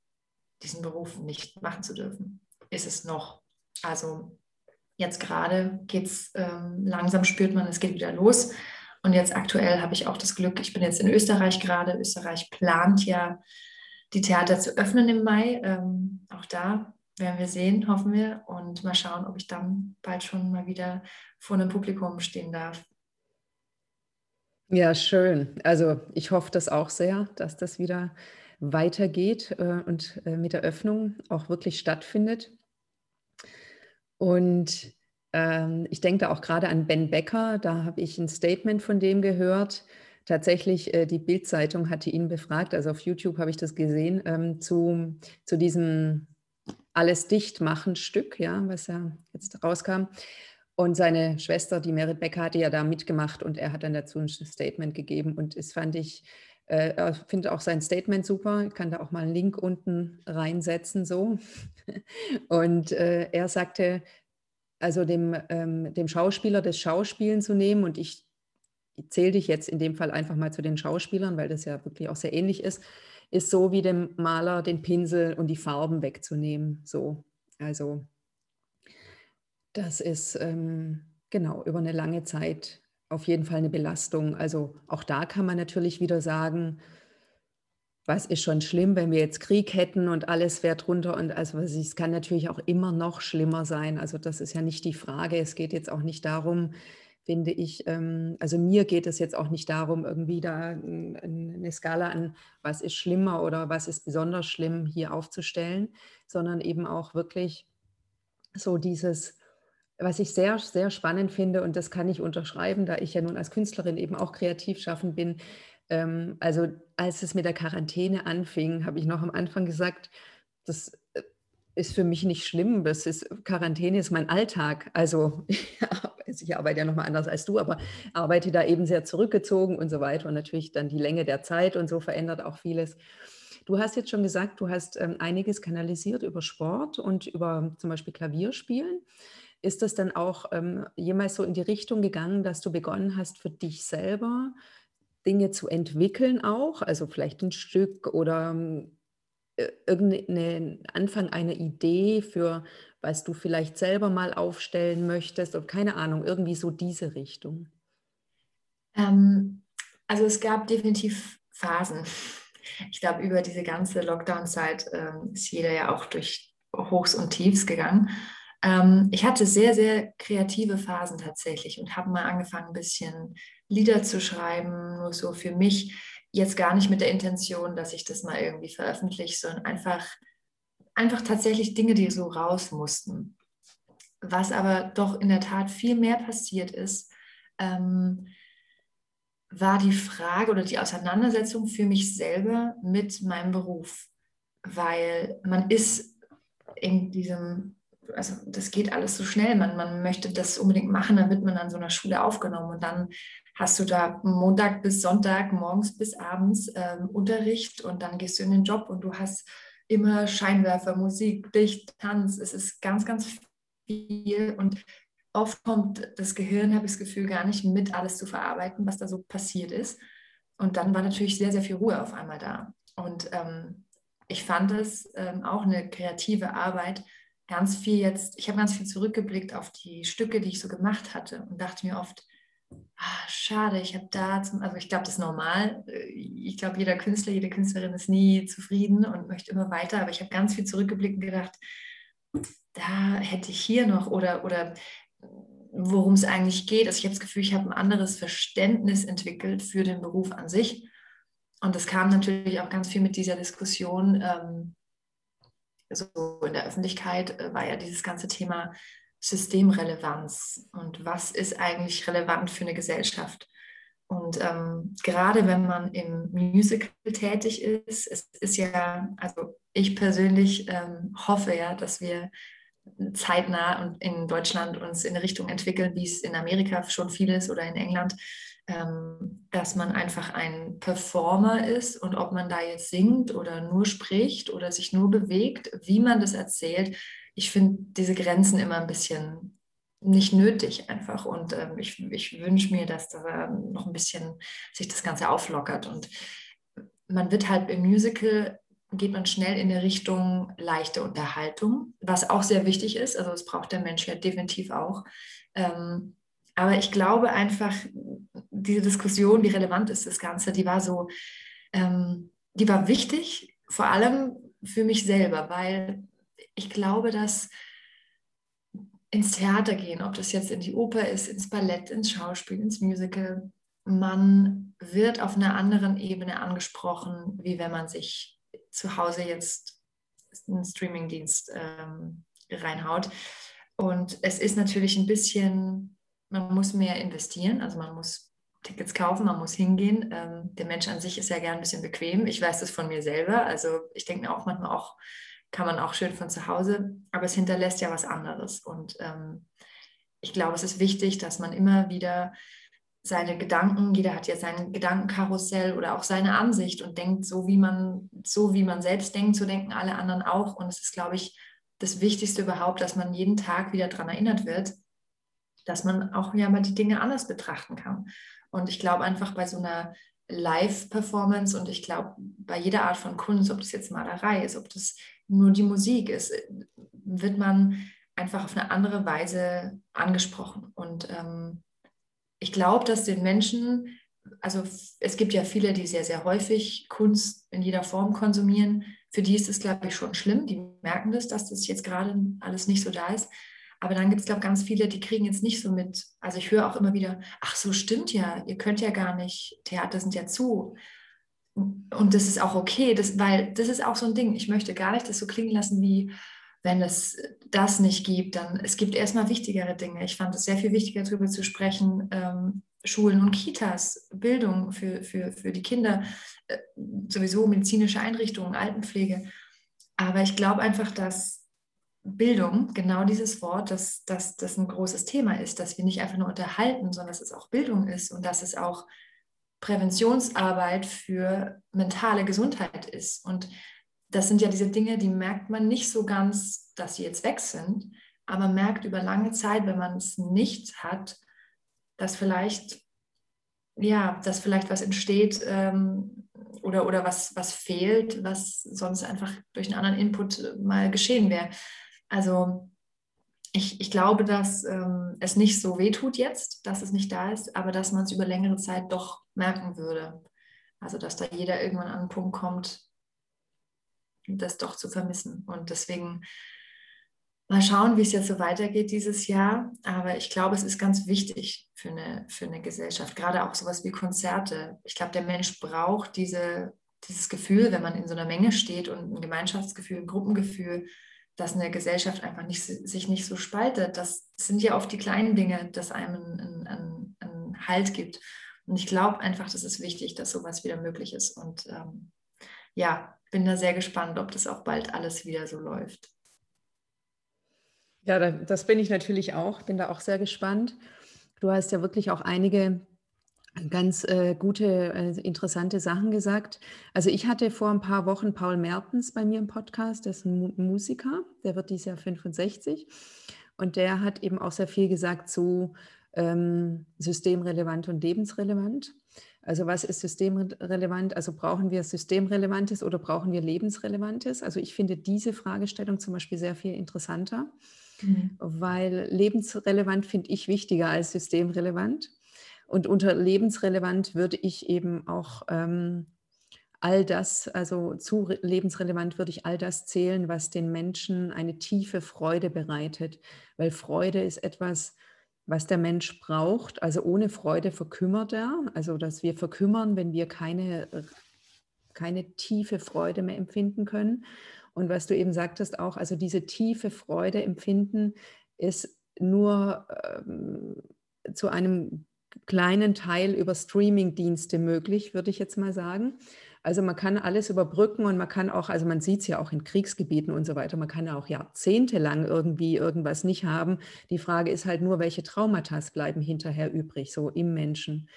diesen Beruf nicht machen zu dürfen ist es noch. Also jetzt gerade geht es ähm, langsam, spürt man, es geht wieder los. Und jetzt aktuell habe ich auch das Glück, ich bin jetzt in Österreich gerade. Österreich plant ja, die Theater zu öffnen im Mai. Ähm, auch da werden wir sehen, hoffen wir. Und mal schauen, ob ich dann bald schon mal wieder vor einem Publikum stehen darf. Ja, schön. Also ich hoffe das auch sehr, dass das wieder weitergeht äh, und äh, mit der Öffnung auch wirklich stattfindet. Und ähm, ich denke da auch gerade an Ben Becker, da habe ich ein Statement von dem gehört. Tatsächlich, äh, die Bild-Zeitung hatte ihn befragt, also auf YouTube habe ich das gesehen, ähm, zu, zu diesem Alles dicht machen Stück, ja, was ja jetzt rauskam. Und seine Schwester, die Merit Becker, hatte ja da mitgemacht und er hat dann dazu ein Statement gegeben. Und es fand ich, äh, finde auch sein Statement super. Ich kann da auch mal einen Link unten reinsetzen, so. Und äh, er sagte, also dem, ähm, dem Schauspieler das Schauspielen zu nehmen und ich zähle dich jetzt in dem Fall einfach mal zu den Schauspielern, weil das ja wirklich auch sehr ähnlich ist, ist so wie dem Maler den Pinsel und die Farben wegzunehmen. So, also das ist ähm, genau über eine lange Zeit auf jeden Fall eine Belastung. Also auch da kann man natürlich wieder sagen, was ist schon schlimm, wenn wir jetzt Krieg hätten und alles wäre drunter und also es kann natürlich auch immer noch schlimmer sein. Also das ist ja nicht die Frage. Es geht jetzt auch nicht darum, finde ich, ähm, also mir geht es jetzt auch nicht darum, irgendwie da eine Skala an, was ist schlimmer oder was ist besonders schlimm hier aufzustellen, sondern eben auch wirklich so dieses, was ich sehr, sehr spannend finde, und das kann ich unterschreiben, da ich ja nun als Künstlerin eben auch kreativ schaffen bin. Ähm, also als es mit der Quarantäne anfing, habe ich noch am Anfang gesagt, das äh, ist für mich nicht schlimm. Das ist, Quarantäne ist mein Alltag. Also ich arbeite ja nochmal anders als du, aber arbeite da eben sehr zurückgezogen und so weiter. Und natürlich dann die Länge der Zeit und so verändert auch vieles. Du hast jetzt schon gesagt, du hast ähm, einiges kanalisiert über Sport und über zum Beispiel Klavierspielen. Ist das dann auch ähm, jemals so in die Richtung gegangen, dass du begonnen hast, für dich selber Dinge zu entwickeln auch? Also vielleicht ein Stück oder ähm, irgendeinen Anfang einer Idee für, was du vielleicht selber mal aufstellen möchtest oder keine Ahnung, irgendwie so diese Richtung? Ähm, also es gab definitiv Phasen. Ich glaube, über diese ganze Lockdown-Zeit ähm, ist jeder ja auch durch Hochs und Tiefs gegangen. Ähm, ich hatte sehr, sehr kreative Phasen tatsächlich und habe mal angefangen, ein bisschen Lieder zu schreiben, nur so für mich. Jetzt gar nicht mit der Intention, dass ich das mal irgendwie veröffentliche, sondern einfach, einfach tatsächlich Dinge, die so raus mussten. Was aber doch in der Tat viel mehr passiert ist, ähm, war die Frage oder die Auseinandersetzung für mich selber mit meinem Beruf. Weil man ist in diesem, also das geht alles so schnell, man, man möchte das unbedingt machen, dann wird man an so einer Schule aufgenommen und dann hast du da Montag bis Sonntag, morgens bis abends ähm, Unterricht und dann gehst du in den Job und du hast immer Scheinwerfer, Musik, Licht, Tanz. Es ist ganz, ganz viel und oft kommt das Gehirn, habe ich das Gefühl, gar nicht mit alles zu verarbeiten, was da so passiert ist. Und dann war natürlich sehr, sehr viel Ruhe auf einmal da. Und ähm, ich fand es ähm, auch eine kreative Arbeit, ganz viel jetzt, ich habe ganz viel zurückgeblickt auf die Stücke, die ich so gemacht hatte und dachte mir oft, ah, schade, ich habe da, zum, also ich glaube, das ist normal. Ich glaube, jeder Künstler, jede Künstlerin ist nie zufrieden und möchte immer weiter, aber ich habe ganz viel zurückgeblickt und gedacht, da hätte ich hier noch oder, oder worum es eigentlich geht. Also ich habe das Gefühl, ich habe ein anderes Verständnis entwickelt für den Beruf an sich. Und das kam natürlich auch ganz viel mit dieser Diskussion. Ähm, so in der Öffentlichkeit äh, war ja dieses ganze Thema Systemrelevanz und was ist eigentlich relevant für eine Gesellschaft. Und ähm, gerade wenn man im Musical tätig ist, es ist ja, also ich persönlich ähm, hoffe ja, dass wir zeitnah und in Deutschland uns in eine Richtung entwickeln, wie es in Amerika schon viel ist oder in England, dass man einfach ein Performer ist und ob man da jetzt singt oder nur spricht oder sich nur bewegt, wie man das erzählt, ich finde diese Grenzen immer ein bisschen nicht nötig einfach und ähm, ich, ich wünsche mir, dass da noch ein bisschen sich das Ganze auflockert und man wird halt im Musical geht man schnell in die Richtung leichte Unterhaltung, was auch sehr wichtig ist. Also das braucht der Mensch ja definitiv auch. Ähm, aber ich glaube einfach, diese Diskussion, wie relevant ist das Ganze, die war so, ähm, die war wichtig, vor allem für mich selber, weil ich glaube, dass ins Theater gehen, ob das jetzt in die Oper ist, ins Ballett, ins Schauspiel, ins Musical, man wird auf einer anderen Ebene angesprochen, wie wenn man sich zu Hause jetzt einen Streamingdienst ähm, reinhaut. Und es ist natürlich ein bisschen, man muss mehr investieren, also man muss Tickets kaufen, man muss hingehen. Ähm, der Mensch an sich ist ja gern ein bisschen bequem. Ich weiß das von mir selber. Also ich denke mir auch manchmal auch, kann man auch schön von zu Hause, aber es hinterlässt ja was anderes. Und ähm, ich glaube, es ist wichtig, dass man immer wieder seine Gedanken, jeder hat ja sein Gedankenkarussell oder auch seine Ansicht und denkt so, wie man, so wie man selbst denkt, so denken alle anderen auch. Und es ist, glaube ich, das Wichtigste überhaupt, dass man jeden Tag wieder daran erinnert wird, dass man auch ja mal die Dinge anders betrachten kann. Und ich glaube einfach bei so einer Live-Performance und ich glaube bei jeder Art von Kunst, ob das jetzt Malerei ist, ob das nur die Musik ist, wird man einfach auf eine andere Weise angesprochen. Und ähm, ich glaube, dass den Menschen, also es gibt ja viele, die sehr, sehr häufig Kunst in jeder Form konsumieren. Für die ist es, glaube ich, schon schlimm. Die merken das, dass das jetzt gerade alles nicht so da ist. Aber dann gibt es, glaube ich, ganz viele, die kriegen jetzt nicht so mit. Also ich höre auch immer wieder, ach so stimmt ja, ihr könnt ja gar nicht, Theater sind ja zu. Und das ist auch okay, das, weil das ist auch so ein Ding. Ich möchte gar nicht das so klingen lassen wie, wenn es das nicht gibt, dann es gibt erstmal wichtigere Dinge. Ich fand es sehr viel wichtiger, darüber zu sprechen, ähm, Schulen und Kitas, Bildung für, für, für die Kinder, äh, sowieso medizinische Einrichtungen, Altenpflege. Aber ich glaube einfach, dass Bildung, genau dieses Wort, dass, dass das ein großes Thema ist, dass wir nicht einfach nur unterhalten, sondern dass es auch Bildung ist und dass es auch Präventionsarbeit für mentale Gesundheit ist. Und das sind ja diese Dinge, die merkt man nicht so ganz, dass sie jetzt weg sind, aber merkt über lange Zeit, wenn man es nicht hat, dass vielleicht, ja, dass vielleicht was entsteht ähm, oder, oder was, was fehlt, was sonst einfach durch einen anderen Input mal geschehen wäre. Also ich, ich glaube, dass ähm, es nicht so wehtut jetzt, dass es nicht da ist, aber dass man es über längere Zeit doch merken würde. Also dass da jeder irgendwann an einen Punkt kommt, das doch zu vermissen. Und deswegen Mal schauen, wie es jetzt so weitergeht dieses Jahr. Aber ich glaube, es ist ganz wichtig für eine, für eine Gesellschaft, gerade auch sowas wie Konzerte. Ich glaube, der Mensch braucht diese, dieses Gefühl, wenn man in so einer Menge steht und ein Gemeinschaftsgefühl, ein Gruppengefühl, dass eine Gesellschaft einfach nicht, sich nicht so spaltet. Das sind ja oft die kleinen Dinge, dass einem einen, einen, einen Halt gibt. Und ich glaube einfach, das ist wichtig, dass sowas wieder möglich ist. Und ähm, ja, bin da sehr gespannt, ob das auch bald alles wieder so läuft. Ja, das bin ich natürlich auch, bin da auch sehr gespannt. Du hast ja wirklich auch einige ganz äh, gute, äh, interessante Sachen gesagt. Also ich hatte vor ein paar Wochen Paul Mertens bei mir im Podcast, der ist ein Musiker, der wird dieses Jahr 65 und der hat eben auch sehr viel gesagt zu ähm, systemrelevant und lebensrelevant. Also was ist systemrelevant? Also brauchen wir systemrelevantes oder brauchen wir lebensrelevantes? Also ich finde diese Fragestellung zum Beispiel sehr viel interessanter, mhm. weil lebensrelevant finde ich wichtiger als systemrelevant. Und unter lebensrelevant würde ich eben auch ähm, all das, also zu lebensrelevant würde ich all das zählen, was den Menschen eine tiefe Freude bereitet, weil Freude ist etwas, was der Mensch braucht. Also ohne Freude verkümmert er. Also dass wir verkümmern, wenn wir keine, keine tiefe Freude mehr empfinden können. Und was du eben sagtest auch, also diese tiefe Freude empfinden ist nur ähm, zu einem kleinen Teil über Streaming-Dienste möglich, würde ich jetzt mal sagen. Also man kann alles überbrücken und man kann auch, also man sieht es ja auch in Kriegsgebieten und so weiter, man kann ja auch jahrzehntelang irgendwie irgendwas nicht haben. Die Frage ist halt nur, welche Traumata bleiben hinterher übrig, so im Menschen.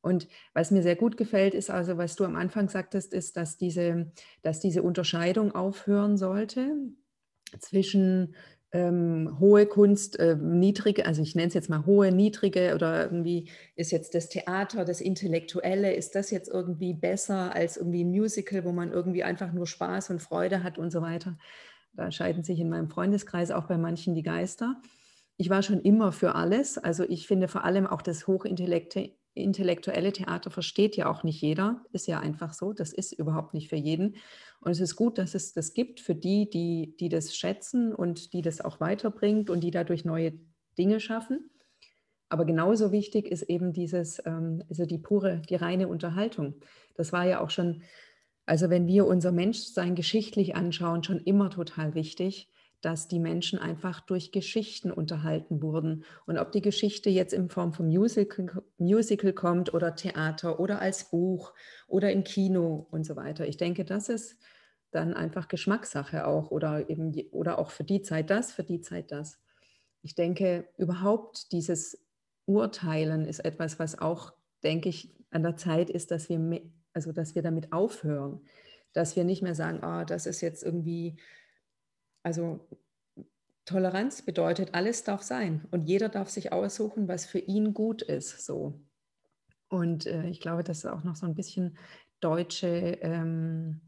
Und was mir sehr gut gefällt, ist also, was du am Anfang sagtest, ist, dass diese, dass diese Unterscheidung aufhören sollte zwischen ähm, hohe Kunst, äh, niedrige, also ich nenne es jetzt mal hohe, niedrige oder irgendwie ist jetzt das Theater, das Intellektuelle, ist das jetzt irgendwie besser als irgendwie ein Musical, wo man irgendwie einfach nur Spaß und Freude hat und so weiter. Da scheiden sich in meinem Freundeskreis auch bei manchen die Geister. Ich war schon immer für alles. Also ich finde vor allem auch das Hochintellektuelle intellektuelle Theater versteht ja auch nicht jeder, ist ja einfach so, das ist überhaupt nicht für jeden. Und es ist gut, dass es das gibt für die, die, die das schätzen und die das auch weiterbringt und die dadurch neue Dinge schaffen. Aber genauso wichtig ist eben dieses, ähm, also die pure, die reine Unterhaltung. Das war ja auch schon, also wenn wir unser Menschsein geschichtlich anschauen, schon immer total wichtig, dass die Menschen einfach durch Geschichten unterhalten wurden. Und ob die Geschichte jetzt in Form von Musical, Musical kommt oder Theater oder als Buch oder im Kino und so weiter. Ich denke, das ist dann einfach Geschmackssache auch oder eben oder auch für die Zeit das, für die Zeit das. Ich denke, überhaupt dieses Urteilen ist etwas, was auch, denke ich, an der Zeit ist, dass wir, also dass wir damit aufhören, dass wir nicht mehr sagen, ah, das ist jetzt irgendwie also Toleranz bedeutet, alles darf sein und jeder darf sich aussuchen, was für ihn gut ist. So. Und äh, ich glaube, das ist auch noch so ein bisschen deutsche ähm,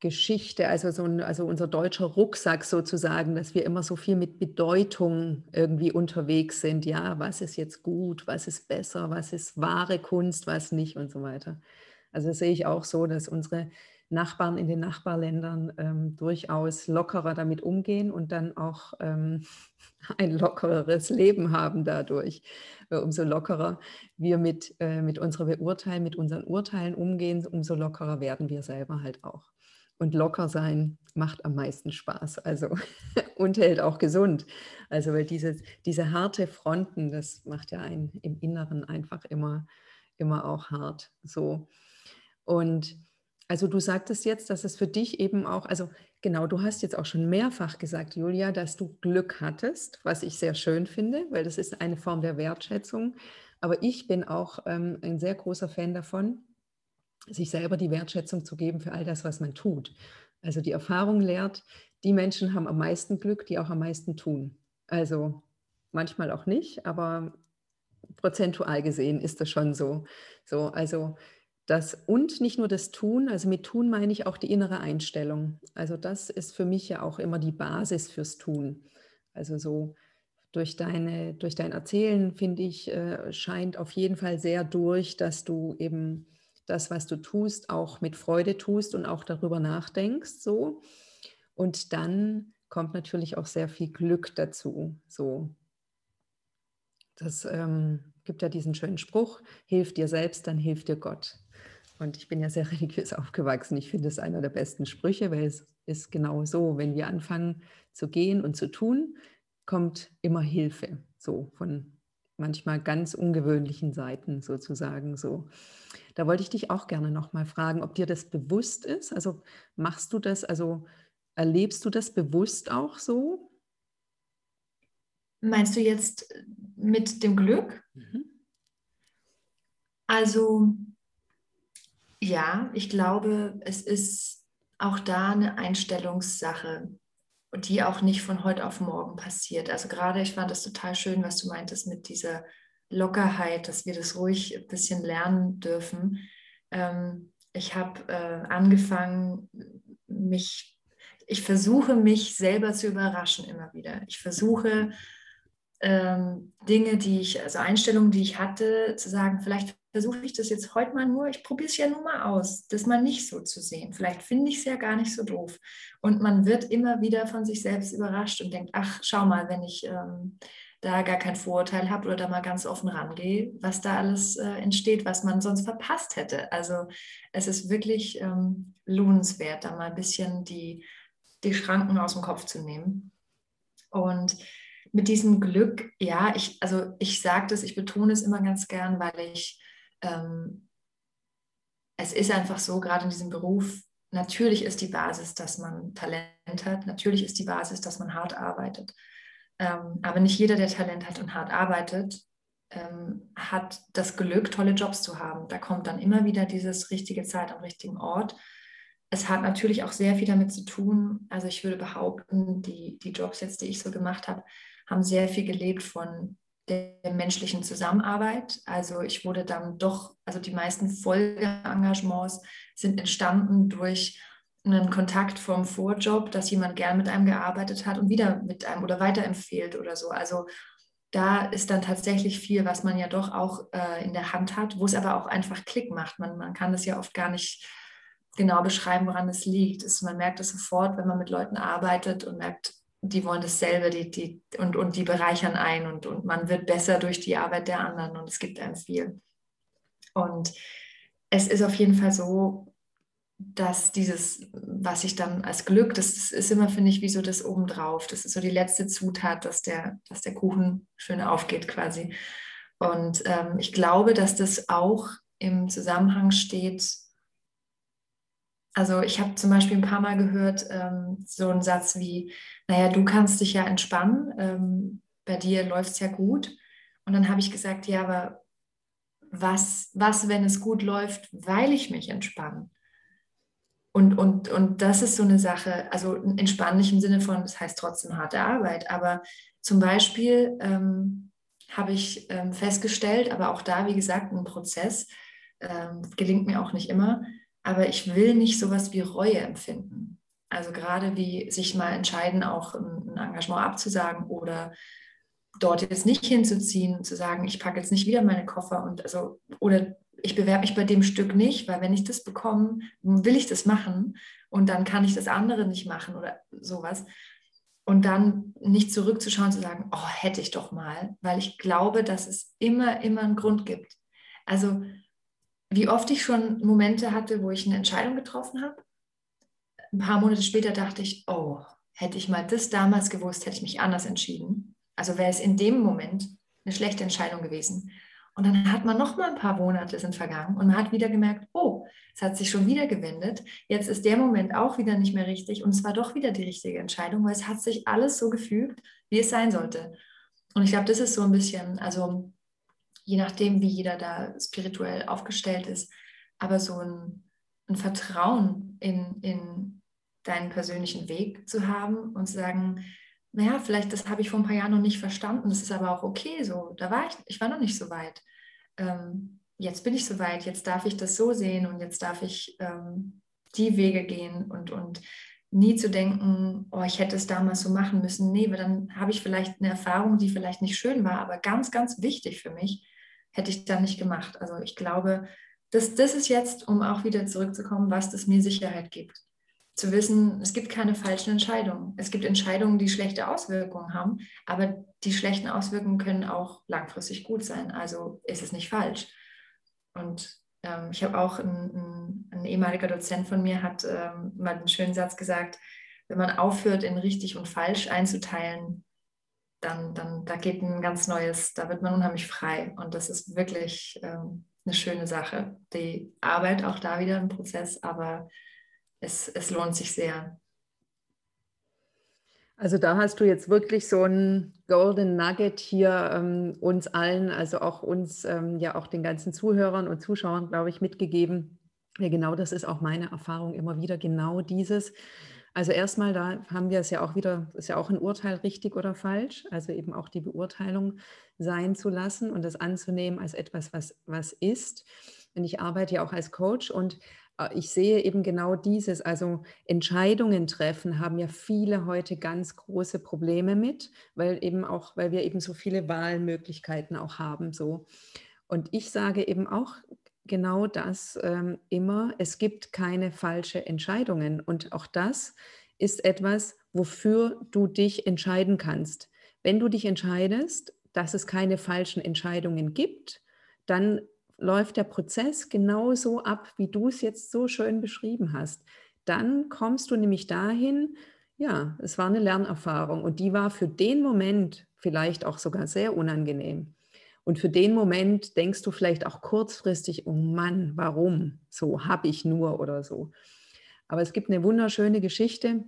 Geschichte, also, so ein, also unser deutscher Rucksack sozusagen, dass wir immer so viel mit Bedeutung irgendwie unterwegs sind. Ja, was ist jetzt gut, was ist besser, was ist wahre Kunst, was nicht und so weiter. Also das sehe ich auch so, dass unsere Nachbarn in den Nachbarländern ähm, durchaus lockerer damit umgehen und dann auch ähm, ein lockereres Leben haben dadurch. Äh, umso lockerer wir mit, äh, mit unserer Beurteilung, mit unseren Urteilen umgehen, umso lockerer werden wir selber halt auch. Und locker sein macht am meisten Spaß, also und hält auch gesund. Also weil diese, diese harte Fronten, das macht ja einen im Inneren einfach immer, immer auch hart. So. Und also du sagtest jetzt, dass es für dich eben auch, also genau, du hast jetzt auch schon mehrfach gesagt, Julia, dass du Glück hattest, was ich sehr schön finde, weil das ist eine Form der Wertschätzung. Aber ich bin auch ähm, ein sehr großer Fan davon, sich selber die Wertschätzung zu geben für all das, was man tut. Also die Erfahrung lehrt, die Menschen haben am meisten Glück, die auch am meisten tun. Also manchmal auch nicht, aber prozentual gesehen ist das schon so. So, also das und nicht nur das Tun, also mit Tun meine ich auch die innere Einstellung. Also das ist für mich ja auch immer die Basis fürs Tun. Also so durch, deine, durch dein Erzählen, finde ich, äh, scheint auf jeden Fall sehr durch, dass du eben das, was du tust, auch mit Freude tust und auch darüber nachdenkst. So. Und dann kommt natürlich auch sehr viel Glück dazu. So, das ähm, gibt ja diesen schönen Spruch: Hilf dir selbst, dann hilft dir Gott. Und ich bin ja sehr religiös aufgewachsen. Ich finde es einer der besten Sprüche, weil es ist genau so, wenn wir anfangen zu gehen und zu tun, kommt immer Hilfe, so von manchmal ganz ungewöhnlichen Seiten sozusagen so. Da wollte ich dich auch gerne noch mal fragen, ob dir das bewusst ist. Also machst du das, also erlebst du das bewusst auch so? Meinst du jetzt mit dem Glück? Mhm. Also ja, ich glaube, es ist auch da eine Einstellungssache, die auch nicht von heute auf morgen passiert. Also gerade, ich fand das total schön, was du meintest mit dieser Lockerheit, dass wir das ruhig ein bisschen lernen dürfen. Ähm, ich habe äh, angefangen, mich, ich versuche mich selber zu überraschen immer wieder. Ich versuche ähm, Dinge, die ich, also Einstellungen, die ich hatte, zu sagen, vielleicht versuche ich das jetzt heute mal nur, ich probiere es ja nur mal aus, das mal nicht so zu sehen. Vielleicht finde ich es ja gar nicht so doof. Und man wird immer wieder von sich selbst überrascht und denkt, ach, schau mal, wenn ich ähm, da gar kein Vorurteil habe oder da mal ganz offen rangehe, was da alles äh, entsteht, was man sonst verpasst hätte. Also es ist wirklich ähm, lohnenswert, da mal ein bisschen die, die Schranken aus dem Kopf zu nehmen. Und mit diesem Glück, ja, ich, also ich sage das, ich betone es immer ganz gern, weil ich ähm, es ist einfach so, gerade in diesem Beruf, natürlich ist die Basis, dass man Talent hat, natürlich ist die Basis, dass man hart arbeitet. Ähm, aber nicht jeder, der Talent hat und hart arbeitet, ähm, hat das Glück, tolle Jobs zu haben. Da kommt dann immer wieder dieses richtige Zeit am richtigen Ort. Es hat natürlich auch sehr viel damit zu tun. Also ich würde behaupten, die, die Jobs jetzt, die ich so gemacht habe, haben sehr viel gelebt von der menschlichen Zusammenarbeit. Also ich wurde dann doch, also die meisten Folgeengagements sind entstanden durch einen Kontakt vom Vorjob, dass jemand gern mit einem gearbeitet hat und wieder mit einem oder weiterempfehlt oder so. Also da ist dann tatsächlich viel, was man ja doch auch äh, in der Hand hat, wo es aber auch einfach Klick macht. Man, man kann das ja oft gar nicht genau beschreiben, woran es liegt. Es, man merkt es sofort, wenn man mit Leuten arbeitet und merkt, die wollen dasselbe die, die, und, und die bereichern ein und, und man wird besser durch die Arbeit der anderen und es gibt einem viel. Und es ist auf jeden Fall so, dass dieses, was ich dann als Glück, das ist immer, finde ich, wie so das obendrauf. Das ist so die letzte Zutat, dass der, dass der Kuchen schön aufgeht quasi. Und ähm, ich glaube, dass das auch im Zusammenhang steht also ich habe zum Beispiel ein paar Mal gehört, ähm, so einen Satz wie, naja, du kannst dich ja entspannen, ähm, bei dir läuft es ja gut. Und dann habe ich gesagt, ja, aber was, was, wenn es gut läuft, weil ich mich entspanne? Und, und, und das ist so eine Sache, also entspannen nicht im Sinne von, das heißt trotzdem harte Arbeit, aber zum Beispiel ähm, habe ich ähm, festgestellt, aber auch da, wie gesagt, ein Prozess, ähm, gelingt mir auch nicht immer, aber ich will nicht sowas wie Reue empfinden. Also gerade wie sich mal entscheiden, auch ein Engagement abzusagen oder dort jetzt nicht hinzuziehen, zu sagen, ich packe jetzt nicht wieder meine Koffer und also oder ich bewerbe mich bei dem Stück nicht, weil wenn ich das bekomme, will ich das machen und dann kann ich das andere nicht machen oder sowas. Und dann nicht zurückzuschauen, zu sagen, oh, hätte ich doch mal, weil ich glaube, dass es immer, immer einen Grund gibt. Also wie oft ich schon Momente hatte, wo ich eine Entscheidung getroffen habe. Ein paar Monate später dachte ich, oh, hätte ich mal das damals gewusst, hätte ich mich anders entschieden. Also wäre es in dem Moment eine schlechte Entscheidung gewesen. Und dann hat man noch mal ein paar Monate sind vergangen und man hat wieder gemerkt, oh, es hat sich schon wieder gewendet. Jetzt ist der Moment auch wieder nicht mehr richtig und es war doch wieder die richtige Entscheidung, weil es hat sich alles so gefügt, wie es sein sollte. Und ich glaube, das ist so ein bisschen, also je nachdem, wie jeder da spirituell aufgestellt ist, aber so ein, ein Vertrauen in, in deinen persönlichen Weg zu haben und zu sagen, naja, vielleicht das habe ich vor ein paar Jahren noch nicht verstanden, das ist aber auch okay so, da war ich, ich war noch nicht so weit. Ähm, jetzt bin ich so weit, jetzt darf ich das so sehen und jetzt darf ich ähm, die Wege gehen und, und nie zu denken, oh, ich hätte es damals so machen müssen. Nee, weil dann habe ich vielleicht eine Erfahrung, die vielleicht nicht schön war, aber ganz, ganz wichtig für mich, hätte ich dann nicht gemacht. Also ich glaube, das, das ist jetzt, um auch wieder zurückzukommen, was das mir Sicherheit gibt. zu wissen, es gibt keine falschen Entscheidungen. Es gibt Entscheidungen, die schlechte Auswirkungen haben, aber die schlechten Auswirkungen können auch langfristig gut sein. Also ist es nicht falsch. Und ähm, ich habe auch, ein, ein, ein, ehemaliger Dozent von mir hat ähm, mal einen schönen Satz gesagt, wenn man aufhört, in richtig und falsch einzuteilen, dann, dann da geht ein ganz neues, da wird man unheimlich frei. Und das ist wirklich ähm, eine schöne Sache. Die Arbeit auch da wieder im Prozess, aber es, es lohnt sich sehr. Also da hast du jetzt wirklich so ein Golden Nugget hier ähm, uns allen, also auch uns, ähm, ja auch den ganzen Zuhörern und Zuschauern, glaube ich, mitgegeben. Ja, genau das ist auch meine Erfahrung immer wieder, genau dieses. Also erstmal, da haben wir es ja auch wieder, ist ja auch ein Urteil richtig oder falsch, also eben auch die Beurteilung sein zu lassen und das anzunehmen als etwas, was, was ist. Und ich arbeite ja auch als Coach und äh, ich sehe eben genau dieses, also Entscheidungen treffen haben ja viele heute ganz große Probleme mit, weil eben auch, weil wir eben so viele Wahlmöglichkeiten auch haben, so. Und ich sage eben auch genau das ähm, immer, es gibt keine falsche Entscheidungen und auch das ist etwas, wofür du dich entscheiden kannst. Wenn du dich entscheidest, dass es keine falschen Entscheidungen gibt, dann läuft der Prozess genauso ab, wie du es jetzt so schön beschrieben hast. Dann kommst du nämlich dahin, ja, es war eine Lernerfahrung und die war für den Moment vielleicht auch sogar sehr unangenehm. Und für den Moment denkst du vielleicht auch kurzfristig, oh Mann, warum? So habe ich nur oder so. Aber es gibt eine wunderschöne Geschichte,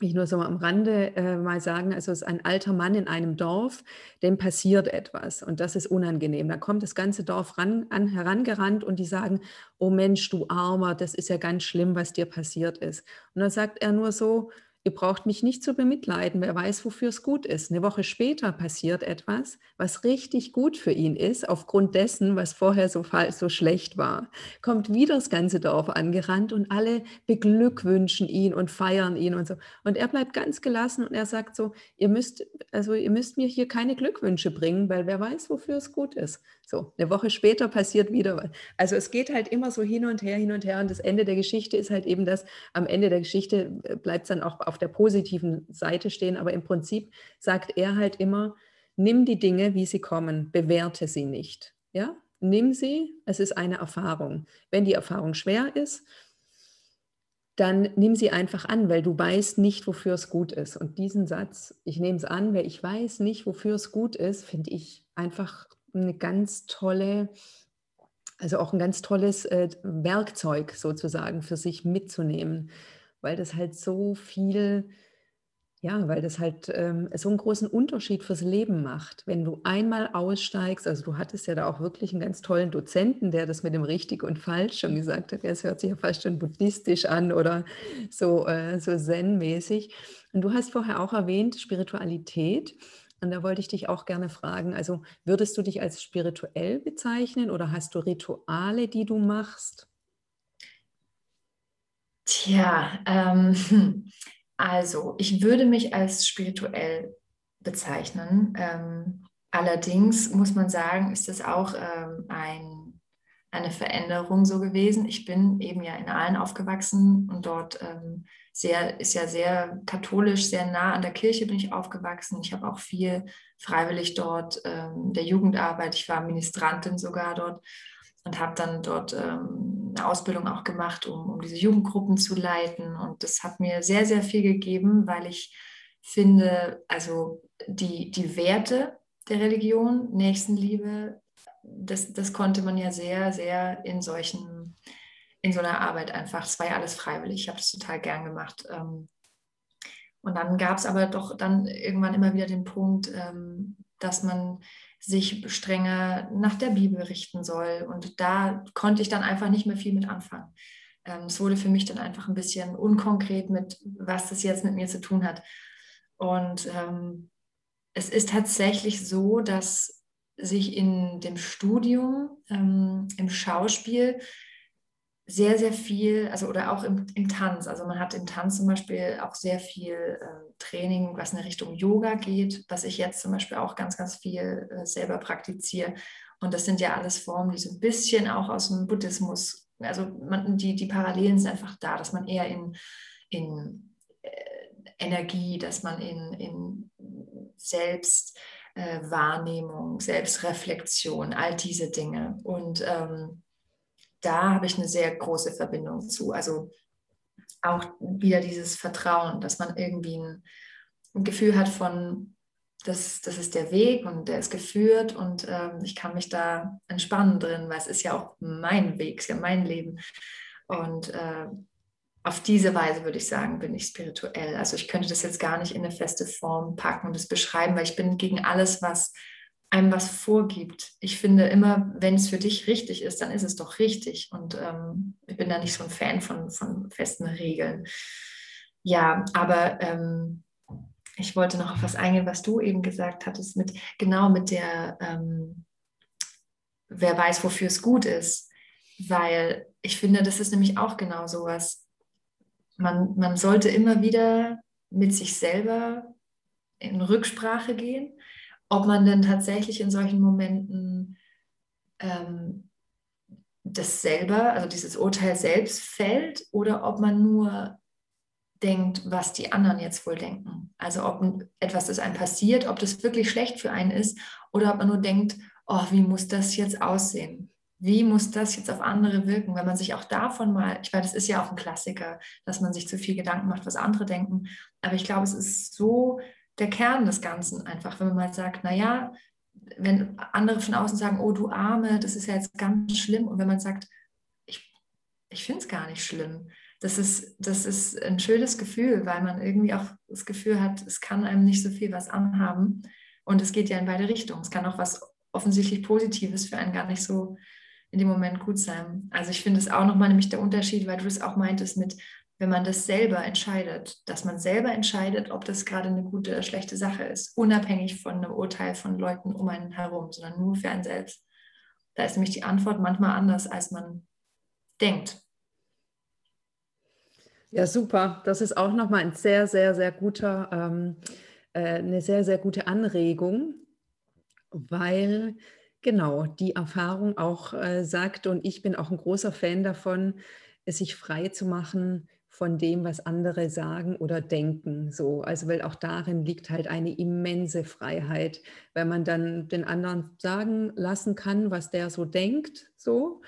ich nur so am Rande äh, mal sagen, also es ist ein alter Mann in einem Dorf, dem passiert etwas und das ist unangenehm. Da kommt das ganze Dorf ran, an, herangerannt und die sagen, oh Mensch, du Armer, das ist ja ganz schlimm, was dir passiert ist. Und dann sagt er nur so, Ihr braucht mich nicht zu bemitleiden, wer weiß, wofür es gut ist. Eine Woche später passiert etwas, was richtig gut für ihn ist, aufgrund dessen, was vorher so, so schlecht war. Kommt wieder das ganze Dorf angerannt und alle beglückwünschen ihn und feiern ihn und so. Und er bleibt ganz gelassen und er sagt so, ihr müsst, also ihr müsst mir hier keine Glückwünsche bringen, weil wer weiß, wofür es gut ist. So, eine Woche später passiert wieder was. Also es geht halt immer so hin und her, hin und her. Und das Ende der Geschichte ist halt eben das, am Ende der Geschichte äh, bleibt es dann auch auf der positiven Seite stehen. Aber im Prinzip sagt er halt immer, nimm die Dinge, wie sie kommen, bewerte sie nicht. Ja, nimm sie, es ist eine Erfahrung. Wenn die Erfahrung schwer ist, dann nimm sie einfach an, weil du weißt nicht, wofür es gut ist. Und diesen Satz, ich nehme es an, weil ich weiß nicht, wofür es gut ist, finde ich einfach eine ganz tolle, also auch ein ganz tolles äh, Werkzeug sozusagen für sich mitzunehmen, weil das halt so viel, ja, weil das halt ähm, so einen großen Unterschied fürs Leben macht. Wenn du einmal aussteigst, also du hattest ja da auch wirklich einen ganz tollen Dozenten, der das mit dem Richtig und Falsch schon gesagt hat. Es hört sich ja fast schon buddhistisch an oder so, äh, so zen-mäßig. Und du hast vorher auch erwähnt, Spiritualität. Und da wollte ich dich auch gerne fragen, also würdest du dich als spirituell bezeichnen oder hast du Rituale, die du machst? Tja, ähm, also ich würde mich als spirituell bezeichnen. Ähm, allerdings muss man sagen, ist das auch ähm, ein, eine Veränderung so gewesen. Ich bin eben ja in Aalen aufgewachsen und dort ähm, sehr, ist ja sehr katholisch, sehr nah an der Kirche bin ich aufgewachsen. Ich habe auch viel freiwillig dort ähm, der Jugendarbeit, ich war Ministrantin sogar dort und habe dann dort ähm, eine Ausbildung auch gemacht, um, um diese Jugendgruppen zu leiten. Und das hat mir sehr, sehr viel gegeben, weil ich finde, also die, die Werte der Religion, Nächstenliebe, das, das konnte man ja sehr, sehr in solchen in so einer Arbeit einfach. Es war ja alles freiwillig. Ich habe das total gern gemacht. Ähm, und dann gab es aber doch dann irgendwann immer wieder den Punkt, ähm, dass man sich strenger nach der Bibel richten soll. Und da konnte ich dann einfach nicht mehr viel mit anfangen. Ähm, es wurde für mich dann einfach ein bisschen unkonkret mit, was das jetzt mit mir zu tun hat. Und ähm, es ist tatsächlich so, dass sich in dem Studium, ähm, im Schauspiel, sehr, sehr viel, also oder auch im, im Tanz. Also man hat im Tanz zum Beispiel auch sehr viel äh, Training, was in Richtung Yoga geht, was ich jetzt zum Beispiel auch ganz, ganz viel äh, selber praktiziere. Und das sind ja alles Formen, die so ein bisschen auch aus dem Buddhismus, also man, die, die Parallelen sind einfach da, dass man eher in, in äh, Energie, dass man in, in Selbstwahrnehmung, äh, Selbstreflexion, all diese Dinge. Und ähm, da habe ich eine sehr große Verbindung zu. Also auch wieder dieses Vertrauen, dass man irgendwie ein, ein Gefühl hat von, das, das ist der Weg und der ist geführt und ähm, ich kann mich da entspannen drin, weil es ist ja auch mein Weg, es ist ja mein Leben. Und äh, auf diese Weise würde ich sagen, bin ich spirituell. Also ich könnte das jetzt gar nicht in eine feste Form packen und das beschreiben, weil ich bin gegen alles, was einem was vorgibt. Ich finde immer, wenn es für dich richtig ist, dann ist es doch richtig. Und ähm, ich bin da nicht so ein Fan von, von festen Regeln. Ja, aber ähm, ich wollte noch auf was eingehen, was du eben gesagt hattest, mit genau mit der, ähm, wer weiß, wofür es gut ist. Weil ich finde, das ist nämlich auch genau sowas. Man, man sollte immer wieder mit sich selber in Rücksprache gehen ob man denn tatsächlich in solchen Momenten ähm, das selber, also dieses Urteil selbst fällt oder ob man nur denkt, was die anderen jetzt wohl denken. Also ob etwas, das einem passiert, ob das wirklich schlecht für einen ist oder ob man nur denkt, oh, wie muss das jetzt aussehen? Wie muss das jetzt auf andere wirken? Wenn man sich auch davon mal, ich meine, das ist ja auch ein Klassiker, dass man sich zu viel Gedanken macht, was andere denken. Aber ich glaube, es ist so der Kern des Ganzen einfach, wenn man mal sagt, naja, wenn andere von außen sagen, oh du Arme, das ist ja jetzt ganz schlimm. Und wenn man sagt, ich, ich finde es gar nicht schlimm, das ist, das ist ein schönes Gefühl, weil man irgendwie auch das Gefühl hat, es kann einem nicht so viel was anhaben. Und es geht ja in beide Richtungen. Es kann auch was offensichtlich Positives für einen gar nicht so in dem Moment gut sein. Also ich finde es auch nochmal nämlich der Unterschied, weil du es auch meintest mit, wenn man das selber entscheidet, dass man selber entscheidet, ob das gerade eine gute oder schlechte Sache ist, unabhängig von einem Urteil von Leuten um einen herum, sondern nur für einen selbst. Da ist nämlich die Antwort manchmal anders, als man denkt. Ja, super. Das ist auch nochmal ein sehr, sehr, sehr guter, ähm, äh, eine sehr, sehr gute Anregung, weil genau die Erfahrung auch äh, sagt, und ich bin auch ein großer Fan davon, es sich frei zu machen von dem, was andere sagen oder denken. So, also weil auch darin liegt halt eine immense Freiheit, wenn man dann den anderen sagen lassen kann, was der so denkt, so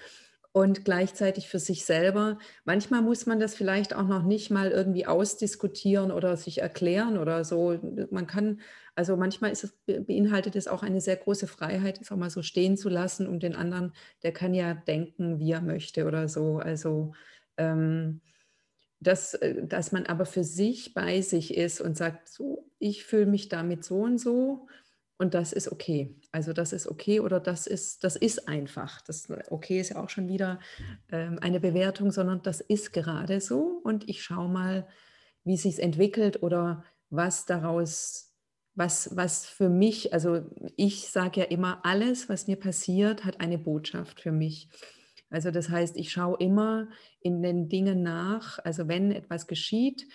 und gleichzeitig für sich selber. Manchmal muss man das vielleicht auch noch nicht mal irgendwie ausdiskutieren oder sich erklären oder so. Man kann, also manchmal ist es, beinhaltet es auch eine sehr große Freiheit, es auch mal so stehen zu lassen und den anderen, der kann ja denken, wie er möchte oder so. Also ähm, dass, äh, dass man aber für sich bei sich ist und sagt, so, ich fühle mich damit so und so und das ist okay. Also das ist okay oder das ist, das ist einfach. Das okay ist ja auch schon wieder ähm, eine Bewertung, sondern das ist gerade so und ich schaue mal, wie sich entwickelt oder was daraus, was, was für mich, also ich sage ja immer, alles, was mir passiert, hat eine Botschaft für mich. Also das heißt, ich schaue immer in den Dingen nach, also wenn etwas geschieht,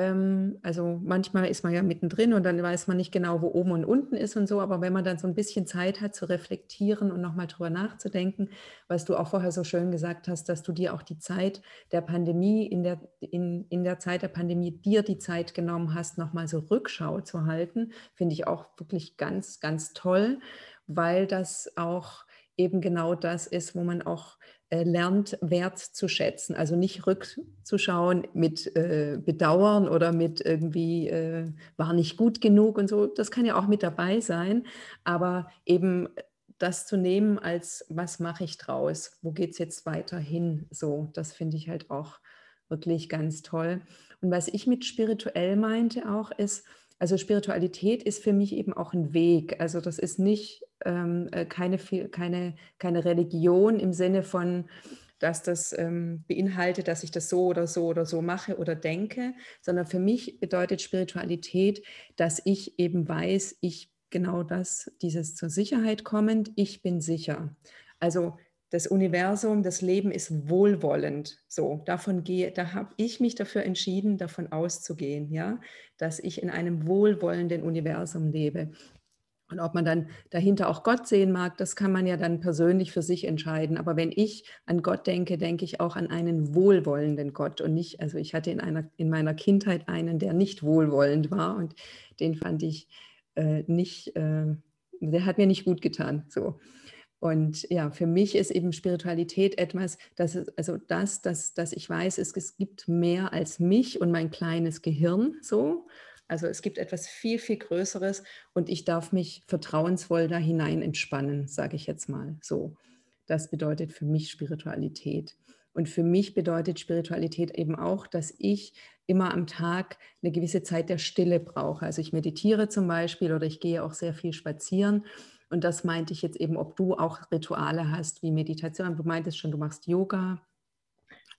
ähm, also manchmal ist man ja mittendrin und dann weiß man nicht genau, wo oben und unten ist und so, aber wenn man dann so ein bisschen Zeit hat zu reflektieren und nochmal drüber nachzudenken, was du auch vorher so schön gesagt hast, dass du dir auch die Zeit der Pandemie, in der, in, in der Zeit der Pandemie dir die Zeit genommen hast, nochmal so Rückschau zu halten, finde ich auch wirklich ganz, ganz toll, weil das auch eben genau das ist, wo man auch äh, lernt, Wert zu schätzen. Also nicht rückzuschauen mit äh, Bedauern oder mit irgendwie äh, war nicht gut genug und so. Das kann ja auch mit dabei sein, aber eben das zu nehmen als, was mache ich draus? Wo geht es jetzt weiter hin? So, das finde ich halt auch wirklich ganz toll. Und was ich mit spirituell meinte auch ist, also Spiritualität ist für mich eben auch ein Weg. Also das ist nicht keine, keine, keine Religion im Sinne von, dass das ähm, beinhaltet, dass ich das so oder so oder so mache oder denke, sondern für mich bedeutet Spiritualität, dass ich eben weiß, ich genau das, dieses zur Sicherheit kommend, ich bin sicher. Also das Universum, das Leben ist wohlwollend. So, davon gehe, da habe ich mich dafür entschieden, davon auszugehen, ja, dass ich in einem wohlwollenden Universum lebe. Und ob man dann dahinter auch Gott sehen mag, das kann man ja dann persönlich für sich entscheiden. Aber wenn ich an Gott denke, denke ich auch an einen wohlwollenden Gott und nicht, also ich hatte in, einer, in meiner Kindheit einen, der nicht wohlwollend war und den fand ich äh, nicht, äh, der hat mir nicht gut getan. So. Und ja, für mich ist eben Spiritualität etwas, das ist, also das, dass, dass ich weiß, es, es gibt mehr als mich und mein kleines Gehirn so. Also es gibt etwas viel, viel Größeres und ich darf mich vertrauensvoll da hinein entspannen, sage ich jetzt mal so. Das bedeutet für mich Spiritualität. Und für mich bedeutet Spiritualität eben auch, dass ich immer am Tag eine gewisse Zeit der Stille brauche. Also ich meditiere zum Beispiel oder ich gehe auch sehr viel spazieren. Und das meinte ich jetzt eben, ob du auch Rituale hast wie Meditation. Du meintest schon, du machst Yoga.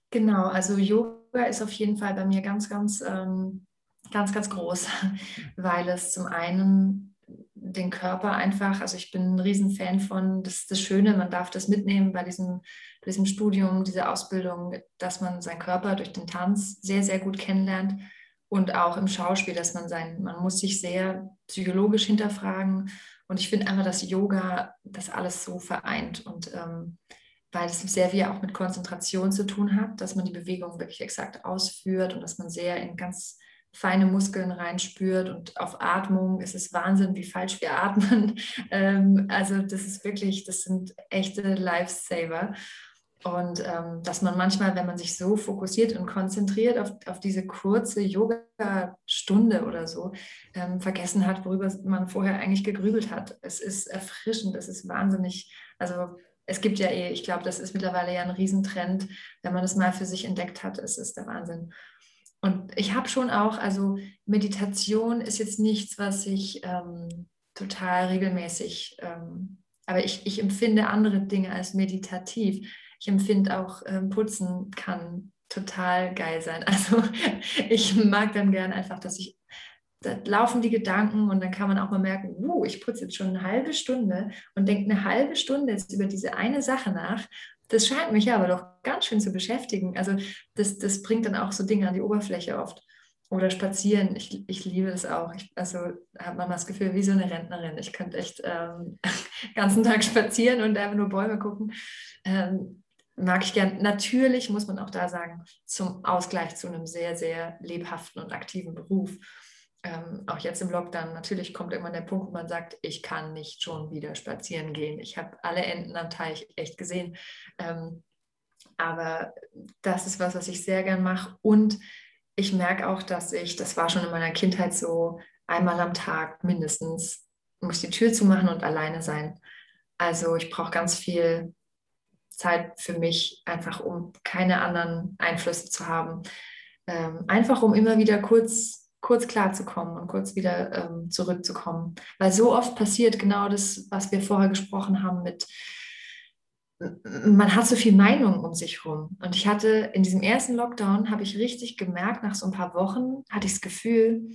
Genau, also Yoga ist auf jeden Fall bei mir ganz, ganz ähm, ganz, ganz groß, weil es zum einen den Körper einfach, also ich bin ein Riesenfan von, das ist das Schöne, man darf das mitnehmen bei diesem, diesem Studium, dieser Ausbildung, dass man seinen Körper durch den Tanz sehr, sehr gut kennenlernt und auch im Schauspiel, dass man sein, man muss sich sehr psychologisch hinterfragen. Und ich finde einfach, dass Yoga das alles so vereint und ähm, weil es sehr viel auch mit Konzentration zu tun hat, dass man die Bewegung wirklich exakt ausführt und dass man sehr in ganz feine Muskeln reinspürt und auf Atmung ist es Wahnsinn, wie falsch wir atmen. Ähm, also das ist wirklich, das sind echte Lifesaver. Und ähm, dass man manchmal, wenn man sich so fokussiert und konzentriert auf, auf diese kurze Yoga-Stunde oder so, ähm, vergessen hat, worüber man vorher eigentlich gegrübelt hat. Es ist erfrischend, es ist wahnsinnig. Also es gibt ja eh, ich glaube, das ist mittlerweile ja ein Riesentrend, wenn man das mal für sich entdeckt hat, es ist der Wahnsinn. Und ich habe schon auch, also Meditation ist jetzt nichts, was ich ähm, total regelmäßig, ähm, aber ich, ich empfinde andere Dinge als meditativ. Ich empfinde auch, ähm, Putzen kann total geil sein. Also ich mag dann gern einfach, dass ich, da laufen die Gedanken und dann kann man auch mal merken, uh, ich putze jetzt schon eine halbe Stunde und denke eine halbe Stunde jetzt über diese eine Sache nach das scheint mich aber doch ganz schön zu beschäftigen. Also das, das bringt dann auch so Dinge an die Oberfläche oft. Oder spazieren, ich, ich liebe das auch. Ich, also hat man das Gefühl, wie so eine Rentnerin. Ich könnte echt ähm, den ganzen Tag spazieren und einfach nur Bäume gucken. Ähm, mag ich gern. Natürlich muss man auch da sagen, zum Ausgleich zu einem sehr, sehr lebhaften und aktiven Beruf ähm, auch jetzt im Lockdown, natürlich kommt irgendwann der Punkt, wo man sagt, ich kann nicht schon wieder spazieren gehen. Ich habe alle Enten am Teich echt gesehen. Ähm, aber das ist was, was ich sehr gern mache. Und ich merke auch, dass ich, das war schon in meiner Kindheit so, einmal am Tag mindestens muss die Tür zumachen und alleine sein. Also ich brauche ganz viel Zeit für mich, einfach um keine anderen Einflüsse zu haben. Ähm, einfach um immer wieder kurz kurz klarzukommen und kurz wieder ähm, zurückzukommen. Weil so oft passiert genau das, was wir vorher gesprochen haben mit, man hat so viel Meinung um sich herum. Und ich hatte in diesem ersten Lockdown, habe ich richtig gemerkt, nach so ein paar Wochen hatte ich das Gefühl,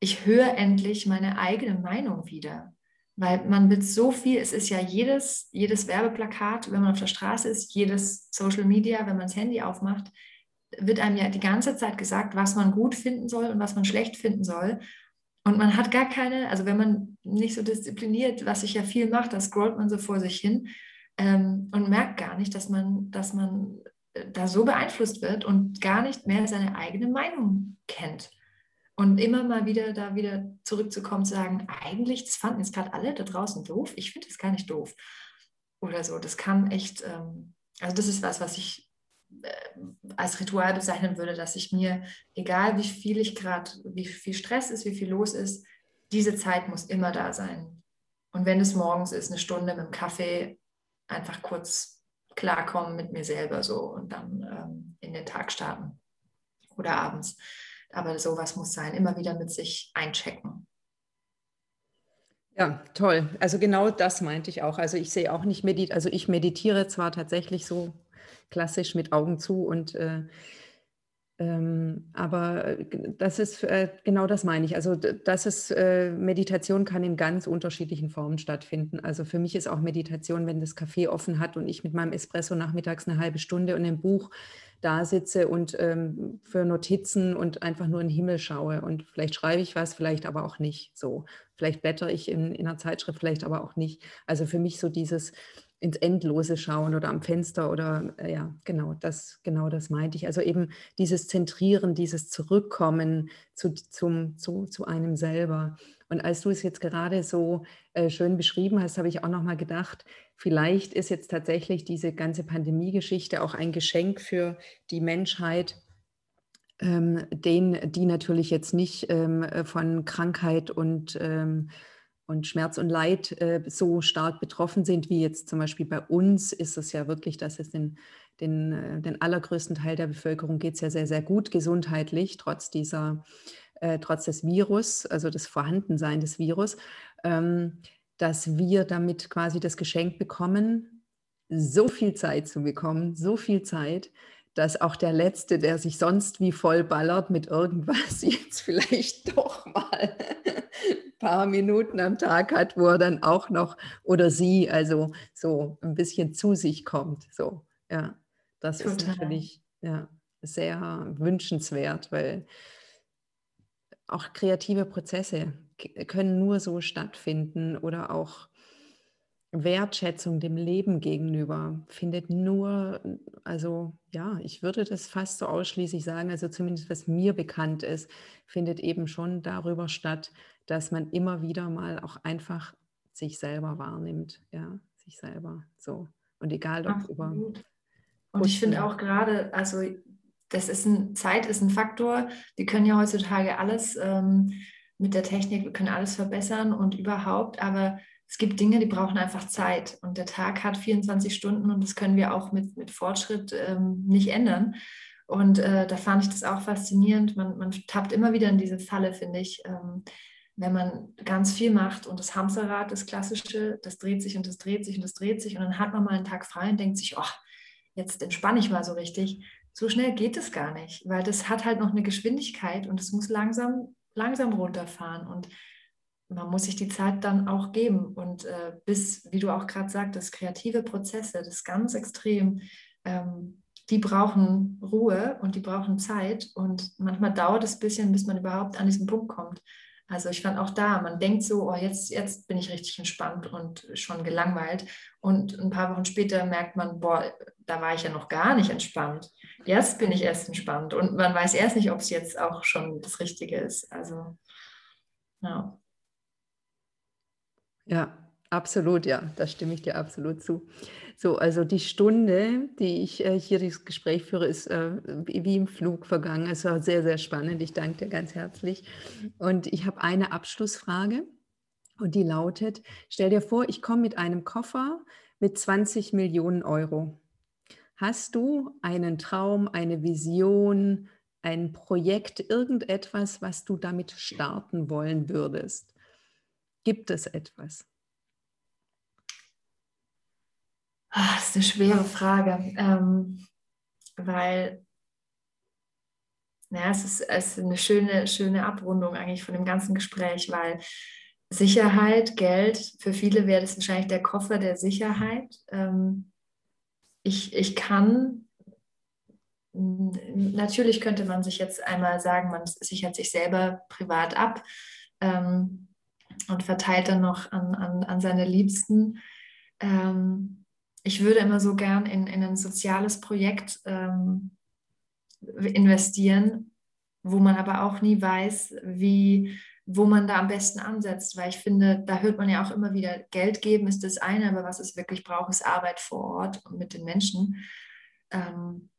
ich höre endlich meine eigene Meinung wieder. Weil man mit so viel, es ist ja jedes, jedes Werbeplakat, wenn man auf der Straße ist, jedes Social Media, wenn man das Handy aufmacht, wird einem ja die ganze Zeit gesagt, was man gut finden soll und was man schlecht finden soll. Und man hat gar keine, also wenn man nicht so diszipliniert, was sich ja viel macht, da scrollt man so vor sich hin ähm, und merkt gar nicht, dass man, dass man äh, da so beeinflusst wird und gar nicht mehr seine eigene Meinung kennt. Und immer mal wieder da wieder zurückzukommen, zu sagen, eigentlich, das fanden jetzt gerade alle da draußen doof, ich finde das gar nicht doof. Oder so, das kann echt, ähm, also das ist was, was ich als Ritual bezeichnen würde, dass ich mir, egal wie viel ich gerade, wie viel Stress ist, wie viel los ist, diese Zeit muss immer da sein. Und wenn es morgens ist, eine Stunde mit dem Kaffee, einfach kurz klarkommen mit mir selber so und dann ähm, in den Tag starten oder abends. Aber sowas muss sein, immer wieder mit sich einchecken. Ja, toll. Also genau das meinte ich auch. Also ich sehe auch nicht medit, also ich meditiere zwar tatsächlich so klassisch mit Augen zu und äh, Ähm, aber äh, das ist äh, genau das meine ich. Also das ist äh, Meditation kann in ganz unterschiedlichen Formen stattfinden. Also für mich ist auch Meditation, wenn das Café offen hat und ich mit meinem Espresso nachmittags eine halbe Stunde und ein Buch da sitze und ähm, für Notizen und einfach nur in den Himmel schaue. Und vielleicht schreibe ich was, vielleicht aber auch nicht. So, vielleicht blätter ich in, in einer Zeitschrift, vielleicht aber auch nicht. Also für mich so dieses ins Endlose schauen oder am Fenster oder äh, ja, genau, das, genau das meinte ich. Also eben dieses Zentrieren, dieses Zurückkommen zu, zum, zu, zu einem selber. Und als du es jetzt gerade so äh, schön beschrieben hast, habe ich auch nochmal gedacht, vielleicht ist jetzt tatsächlich diese ganze Pandemie-Geschichte auch ein Geschenk für die Menschheit, ähm, den, die natürlich jetzt nicht ähm, von Krankheit und ähm, und Schmerz und Leid äh, so stark betroffen sind, wie jetzt zum Beispiel bei uns, ist es ja wirklich, dass es den, den, äh, den allergrößten Teil der Bevölkerung geht es ja sehr, sehr gut gesundheitlich, trotz dieser, äh, trotz des Virus, also des Vorhandensein des Virus, ähm, dass wir damit quasi das Geschenk bekommen, so viel Zeit zu bekommen, so viel Zeit, dass auch der Letzte, der sich sonst wie voll ballert mit irgendwas, jetzt vielleicht doch mal paar Minuten am Tag hat, wo er dann auch noch oder sie also so ein bisschen zu sich kommt. So, ja, das Total. ist natürlich ja, sehr wünschenswert, weil auch kreative Prozesse können nur so stattfinden oder auch Wertschätzung dem Leben gegenüber findet nur, also ja, ich würde das fast so ausschließlich sagen, also zumindest was mir bekannt ist, findet eben schon darüber statt, dass man immer wieder mal auch einfach sich selber wahrnimmt, ja, sich selber so. Und egal ob Absolut. über. Und ich finde auch gerade, also das ist ein, Zeit ist ein Faktor. Wir können ja heutzutage alles ähm, mit der Technik, wir können alles verbessern und überhaupt, aber es gibt Dinge, die brauchen einfach Zeit. Und der Tag hat 24 Stunden und das können wir auch mit, mit Fortschritt ähm, nicht ändern. Und äh, da fand ich das auch faszinierend. Man, man tappt immer wieder in diese Falle, finde ich. Ähm, wenn man ganz viel macht und das Hamsterrad, das klassische, das dreht sich und das dreht sich und das dreht sich und dann hat man mal einen Tag frei und denkt sich, oh, jetzt entspanne ich mal so richtig. So schnell geht es gar nicht, weil das hat halt noch eine Geschwindigkeit und es muss langsam, langsam runterfahren und man muss sich die Zeit dann auch geben und äh, bis, wie du auch gerade sagtest, kreative Prozesse, das ist ganz extrem, ähm, die brauchen Ruhe und die brauchen Zeit und manchmal dauert es ein bisschen, bis man überhaupt an diesen Punkt kommt. Also ich fand auch da, man denkt so, oh, jetzt, jetzt bin ich richtig entspannt und schon gelangweilt. Und ein paar Wochen später merkt man, boah, da war ich ja noch gar nicht entspannt. Jetzt bin ich erst entspannt. Und man weiß erst nicht, ob es jetzt auch schon das Richtige ist. Also, ja. Ja, absolut, ja, da stimme ich dir absolut zu. So, also die Stunde, die ich äh, hier das Gespräch führe, ist äh, wie, wie im Flug vergangen. Es war sehr, sehr spannend. Ich danke dir ganz herzlich. Und ich habe eine Abschlussfrage und die lautet, stell dir vor, ich komme mit einem Koffer mit 20 Millionen Euro. Hast du einen Traum, eine Vision, ein Projekt, irgendetwas, was du damit starten wollen würdest? Gibt es etwas? Ach, das ist eine schwere Frage, ähm, weil ja, es, ist, es ist eine schöne, schöne Abrundung eigentlich von dem ganzen Gespräch, weil Sicherheit, Geld, für viele wäre das wahrscheinlich der Koffer der Sicherheit. Ähm, ich, ich kann, natürlich könnte man sich jetzt einmal sagen, man sichert sich selber privat ab ähm, und verteilt dann noch an, an, an seine Liebsten. Ähm, ich würde immer so gern in, in ein soziales Projekt ähm, investieren, wo man aber auch nie weiß, wie, wo man da am besten ansetzt, weil ich finde, da hört man ja auch immer wieder, Geld geben ist das eine, aber was es wirklich braucht, ist Arbeit vor Ort und mit den Menschen. Ähm,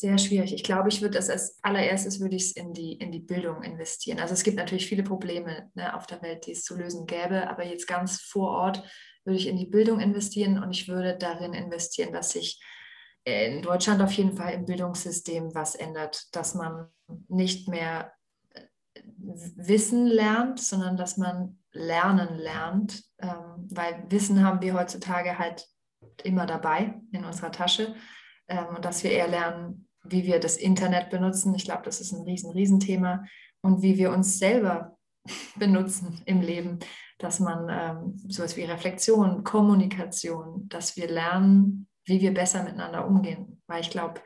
sehr schwierig. Ich glaube, ich würde das als allererstes würde ich es in die, in die Bildung investieren. Also es gibt natürlich viele Probleme ne, auf der Welt, die es zu lösen gäbe, aber jetzt ganz vor Ort würde ich in die Bildung investieren und ich würde darin investieren, dass sich in Deutschland auf jeden Fall im Bildungssystem was ändert, dass man nicht mehr äh, Wissen lernt, sondern dass man Lernen lernt, ähm, weil Wissen haben wir heutzutage halt immer dabei in unserer Tasche ähm, und dass wir eher lernen, wie wir das Internet benutzen. Ich glaube, das ist ein riesen, riesen Thema. Und wie wir uns selber benutzen im Leben, dass man ähm, sowas wie Reflexion, Kommunikation, dass wir lernen, wie wir besser miteinander umgehen. Weil ich glaube,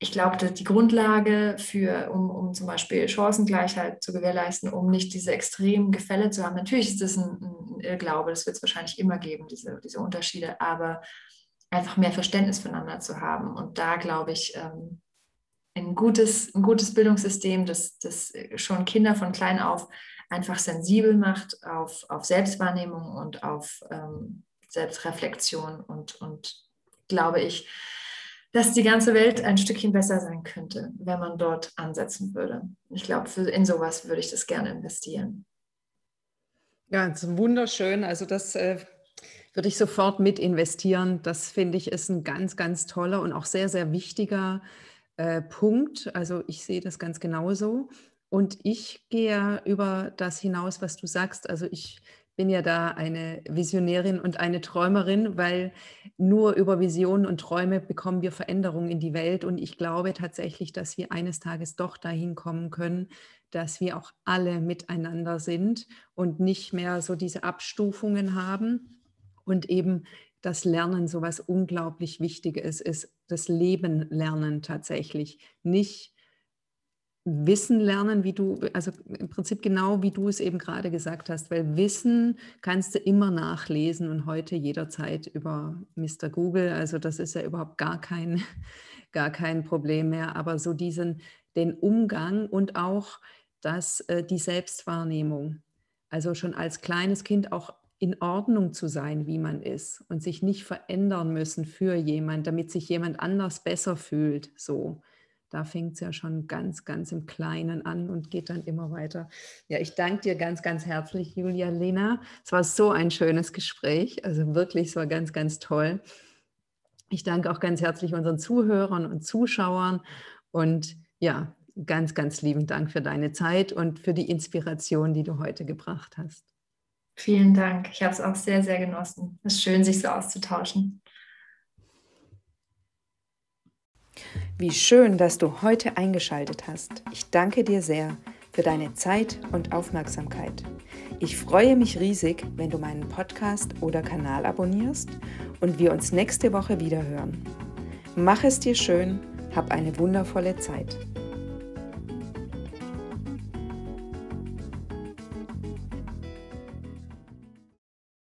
ich glaube, die Grundlage für, um, um zum Beispiel Chancengleichheit zu gewährleisten, um nicht diese extremen Gefälle zu haben. Natürlich ist das ein, ein Irrglaube, das wird es wahrscheinlich immer geben, diese, diese Unterschiede, aber einfach mehr Verständnis füreinander zu haben. Und da glaube ich, ähm, ein, gutes, ein gutes Bildungssystem, das, das schon Kinder von klein auf einfach sensibel macht auf, auf Selbstwahrnehmung und auf ähm, Selbstreflexion und, und glaube ich, dass die ganze Welt ein Stückchen besser sein könnte, wenn man dort ansetzen würde. Ich glaube, in sowas würde ich das gerne investieren. Ja, das ist wunderschön. Also das äh, würde ich sofort mit investieren. Das finde ich ist ein ganz, ganz toller und auch sehr, sehr wichtiger äh, Punkt. Also ich sehe das ganz genauso. Und ich gehe über das hinaus, was du sagst. Also ich bin ja da eine Visionärin und eine Träumerin, weil nur über Visionen und Träume bekommen wir Veränderungen in die Welt. Und ich glaube tatsächlich, dass wir eines Tages doch dahin kommen können, dass wir auch alle miteinander sind und nicht mehr so diese Abstufungen haben und eben das Lernen so was unglaublich Wichtiges ist, das Leben lernen tatsächlich. Nicht Wissen lernen, wie du, also im Prinzip genau wie du es eben gerade gesagt hast, weil Wissen kannst du immer nachlesen und heute jederzeit über Mr. Google, also das ist ja überhaupt gar kein, gar kein Problem mehr, aber so diesen, den Umgang und auch das, äh, die Selbstwahrnehmung, also schon als kleines Kind auch in Ordnung zu sein, wie man ist und sich nicht verändern müssen für jemand, damit sich jemand anders besser fühlt, so da fängt es ja schon ganz, ganz im Kleinen an und geht dann immer weiter. Ja, ich danke dir ganz, ganz herzlich, Julia Lena. Es war so ein schönes Gespräch. Also wirklich, es war ganz, ganz toll. Ich danke auch ganz herzlich unseren Zuhörern und Zuschauern und ja, ganz, ganz lieben Dank für deine Zeit und für die Inspiration, die du heute gebracht hast. Vielen Dank. Ich habe es auch sehr, sehr genossen. Es ist schön, sich so auszutauschen. Wie schön, dass du heute eingeschaltet hast. Ich danke dir sehr für deine Zeit und Aufmerksamkeit. Ich freue mich riesig, wenn du meinen Podcast oder Kanal abonnierst und wir uns nächste Woche wieder hören. Mach es dir schön, hab eine wundervolle Zeit.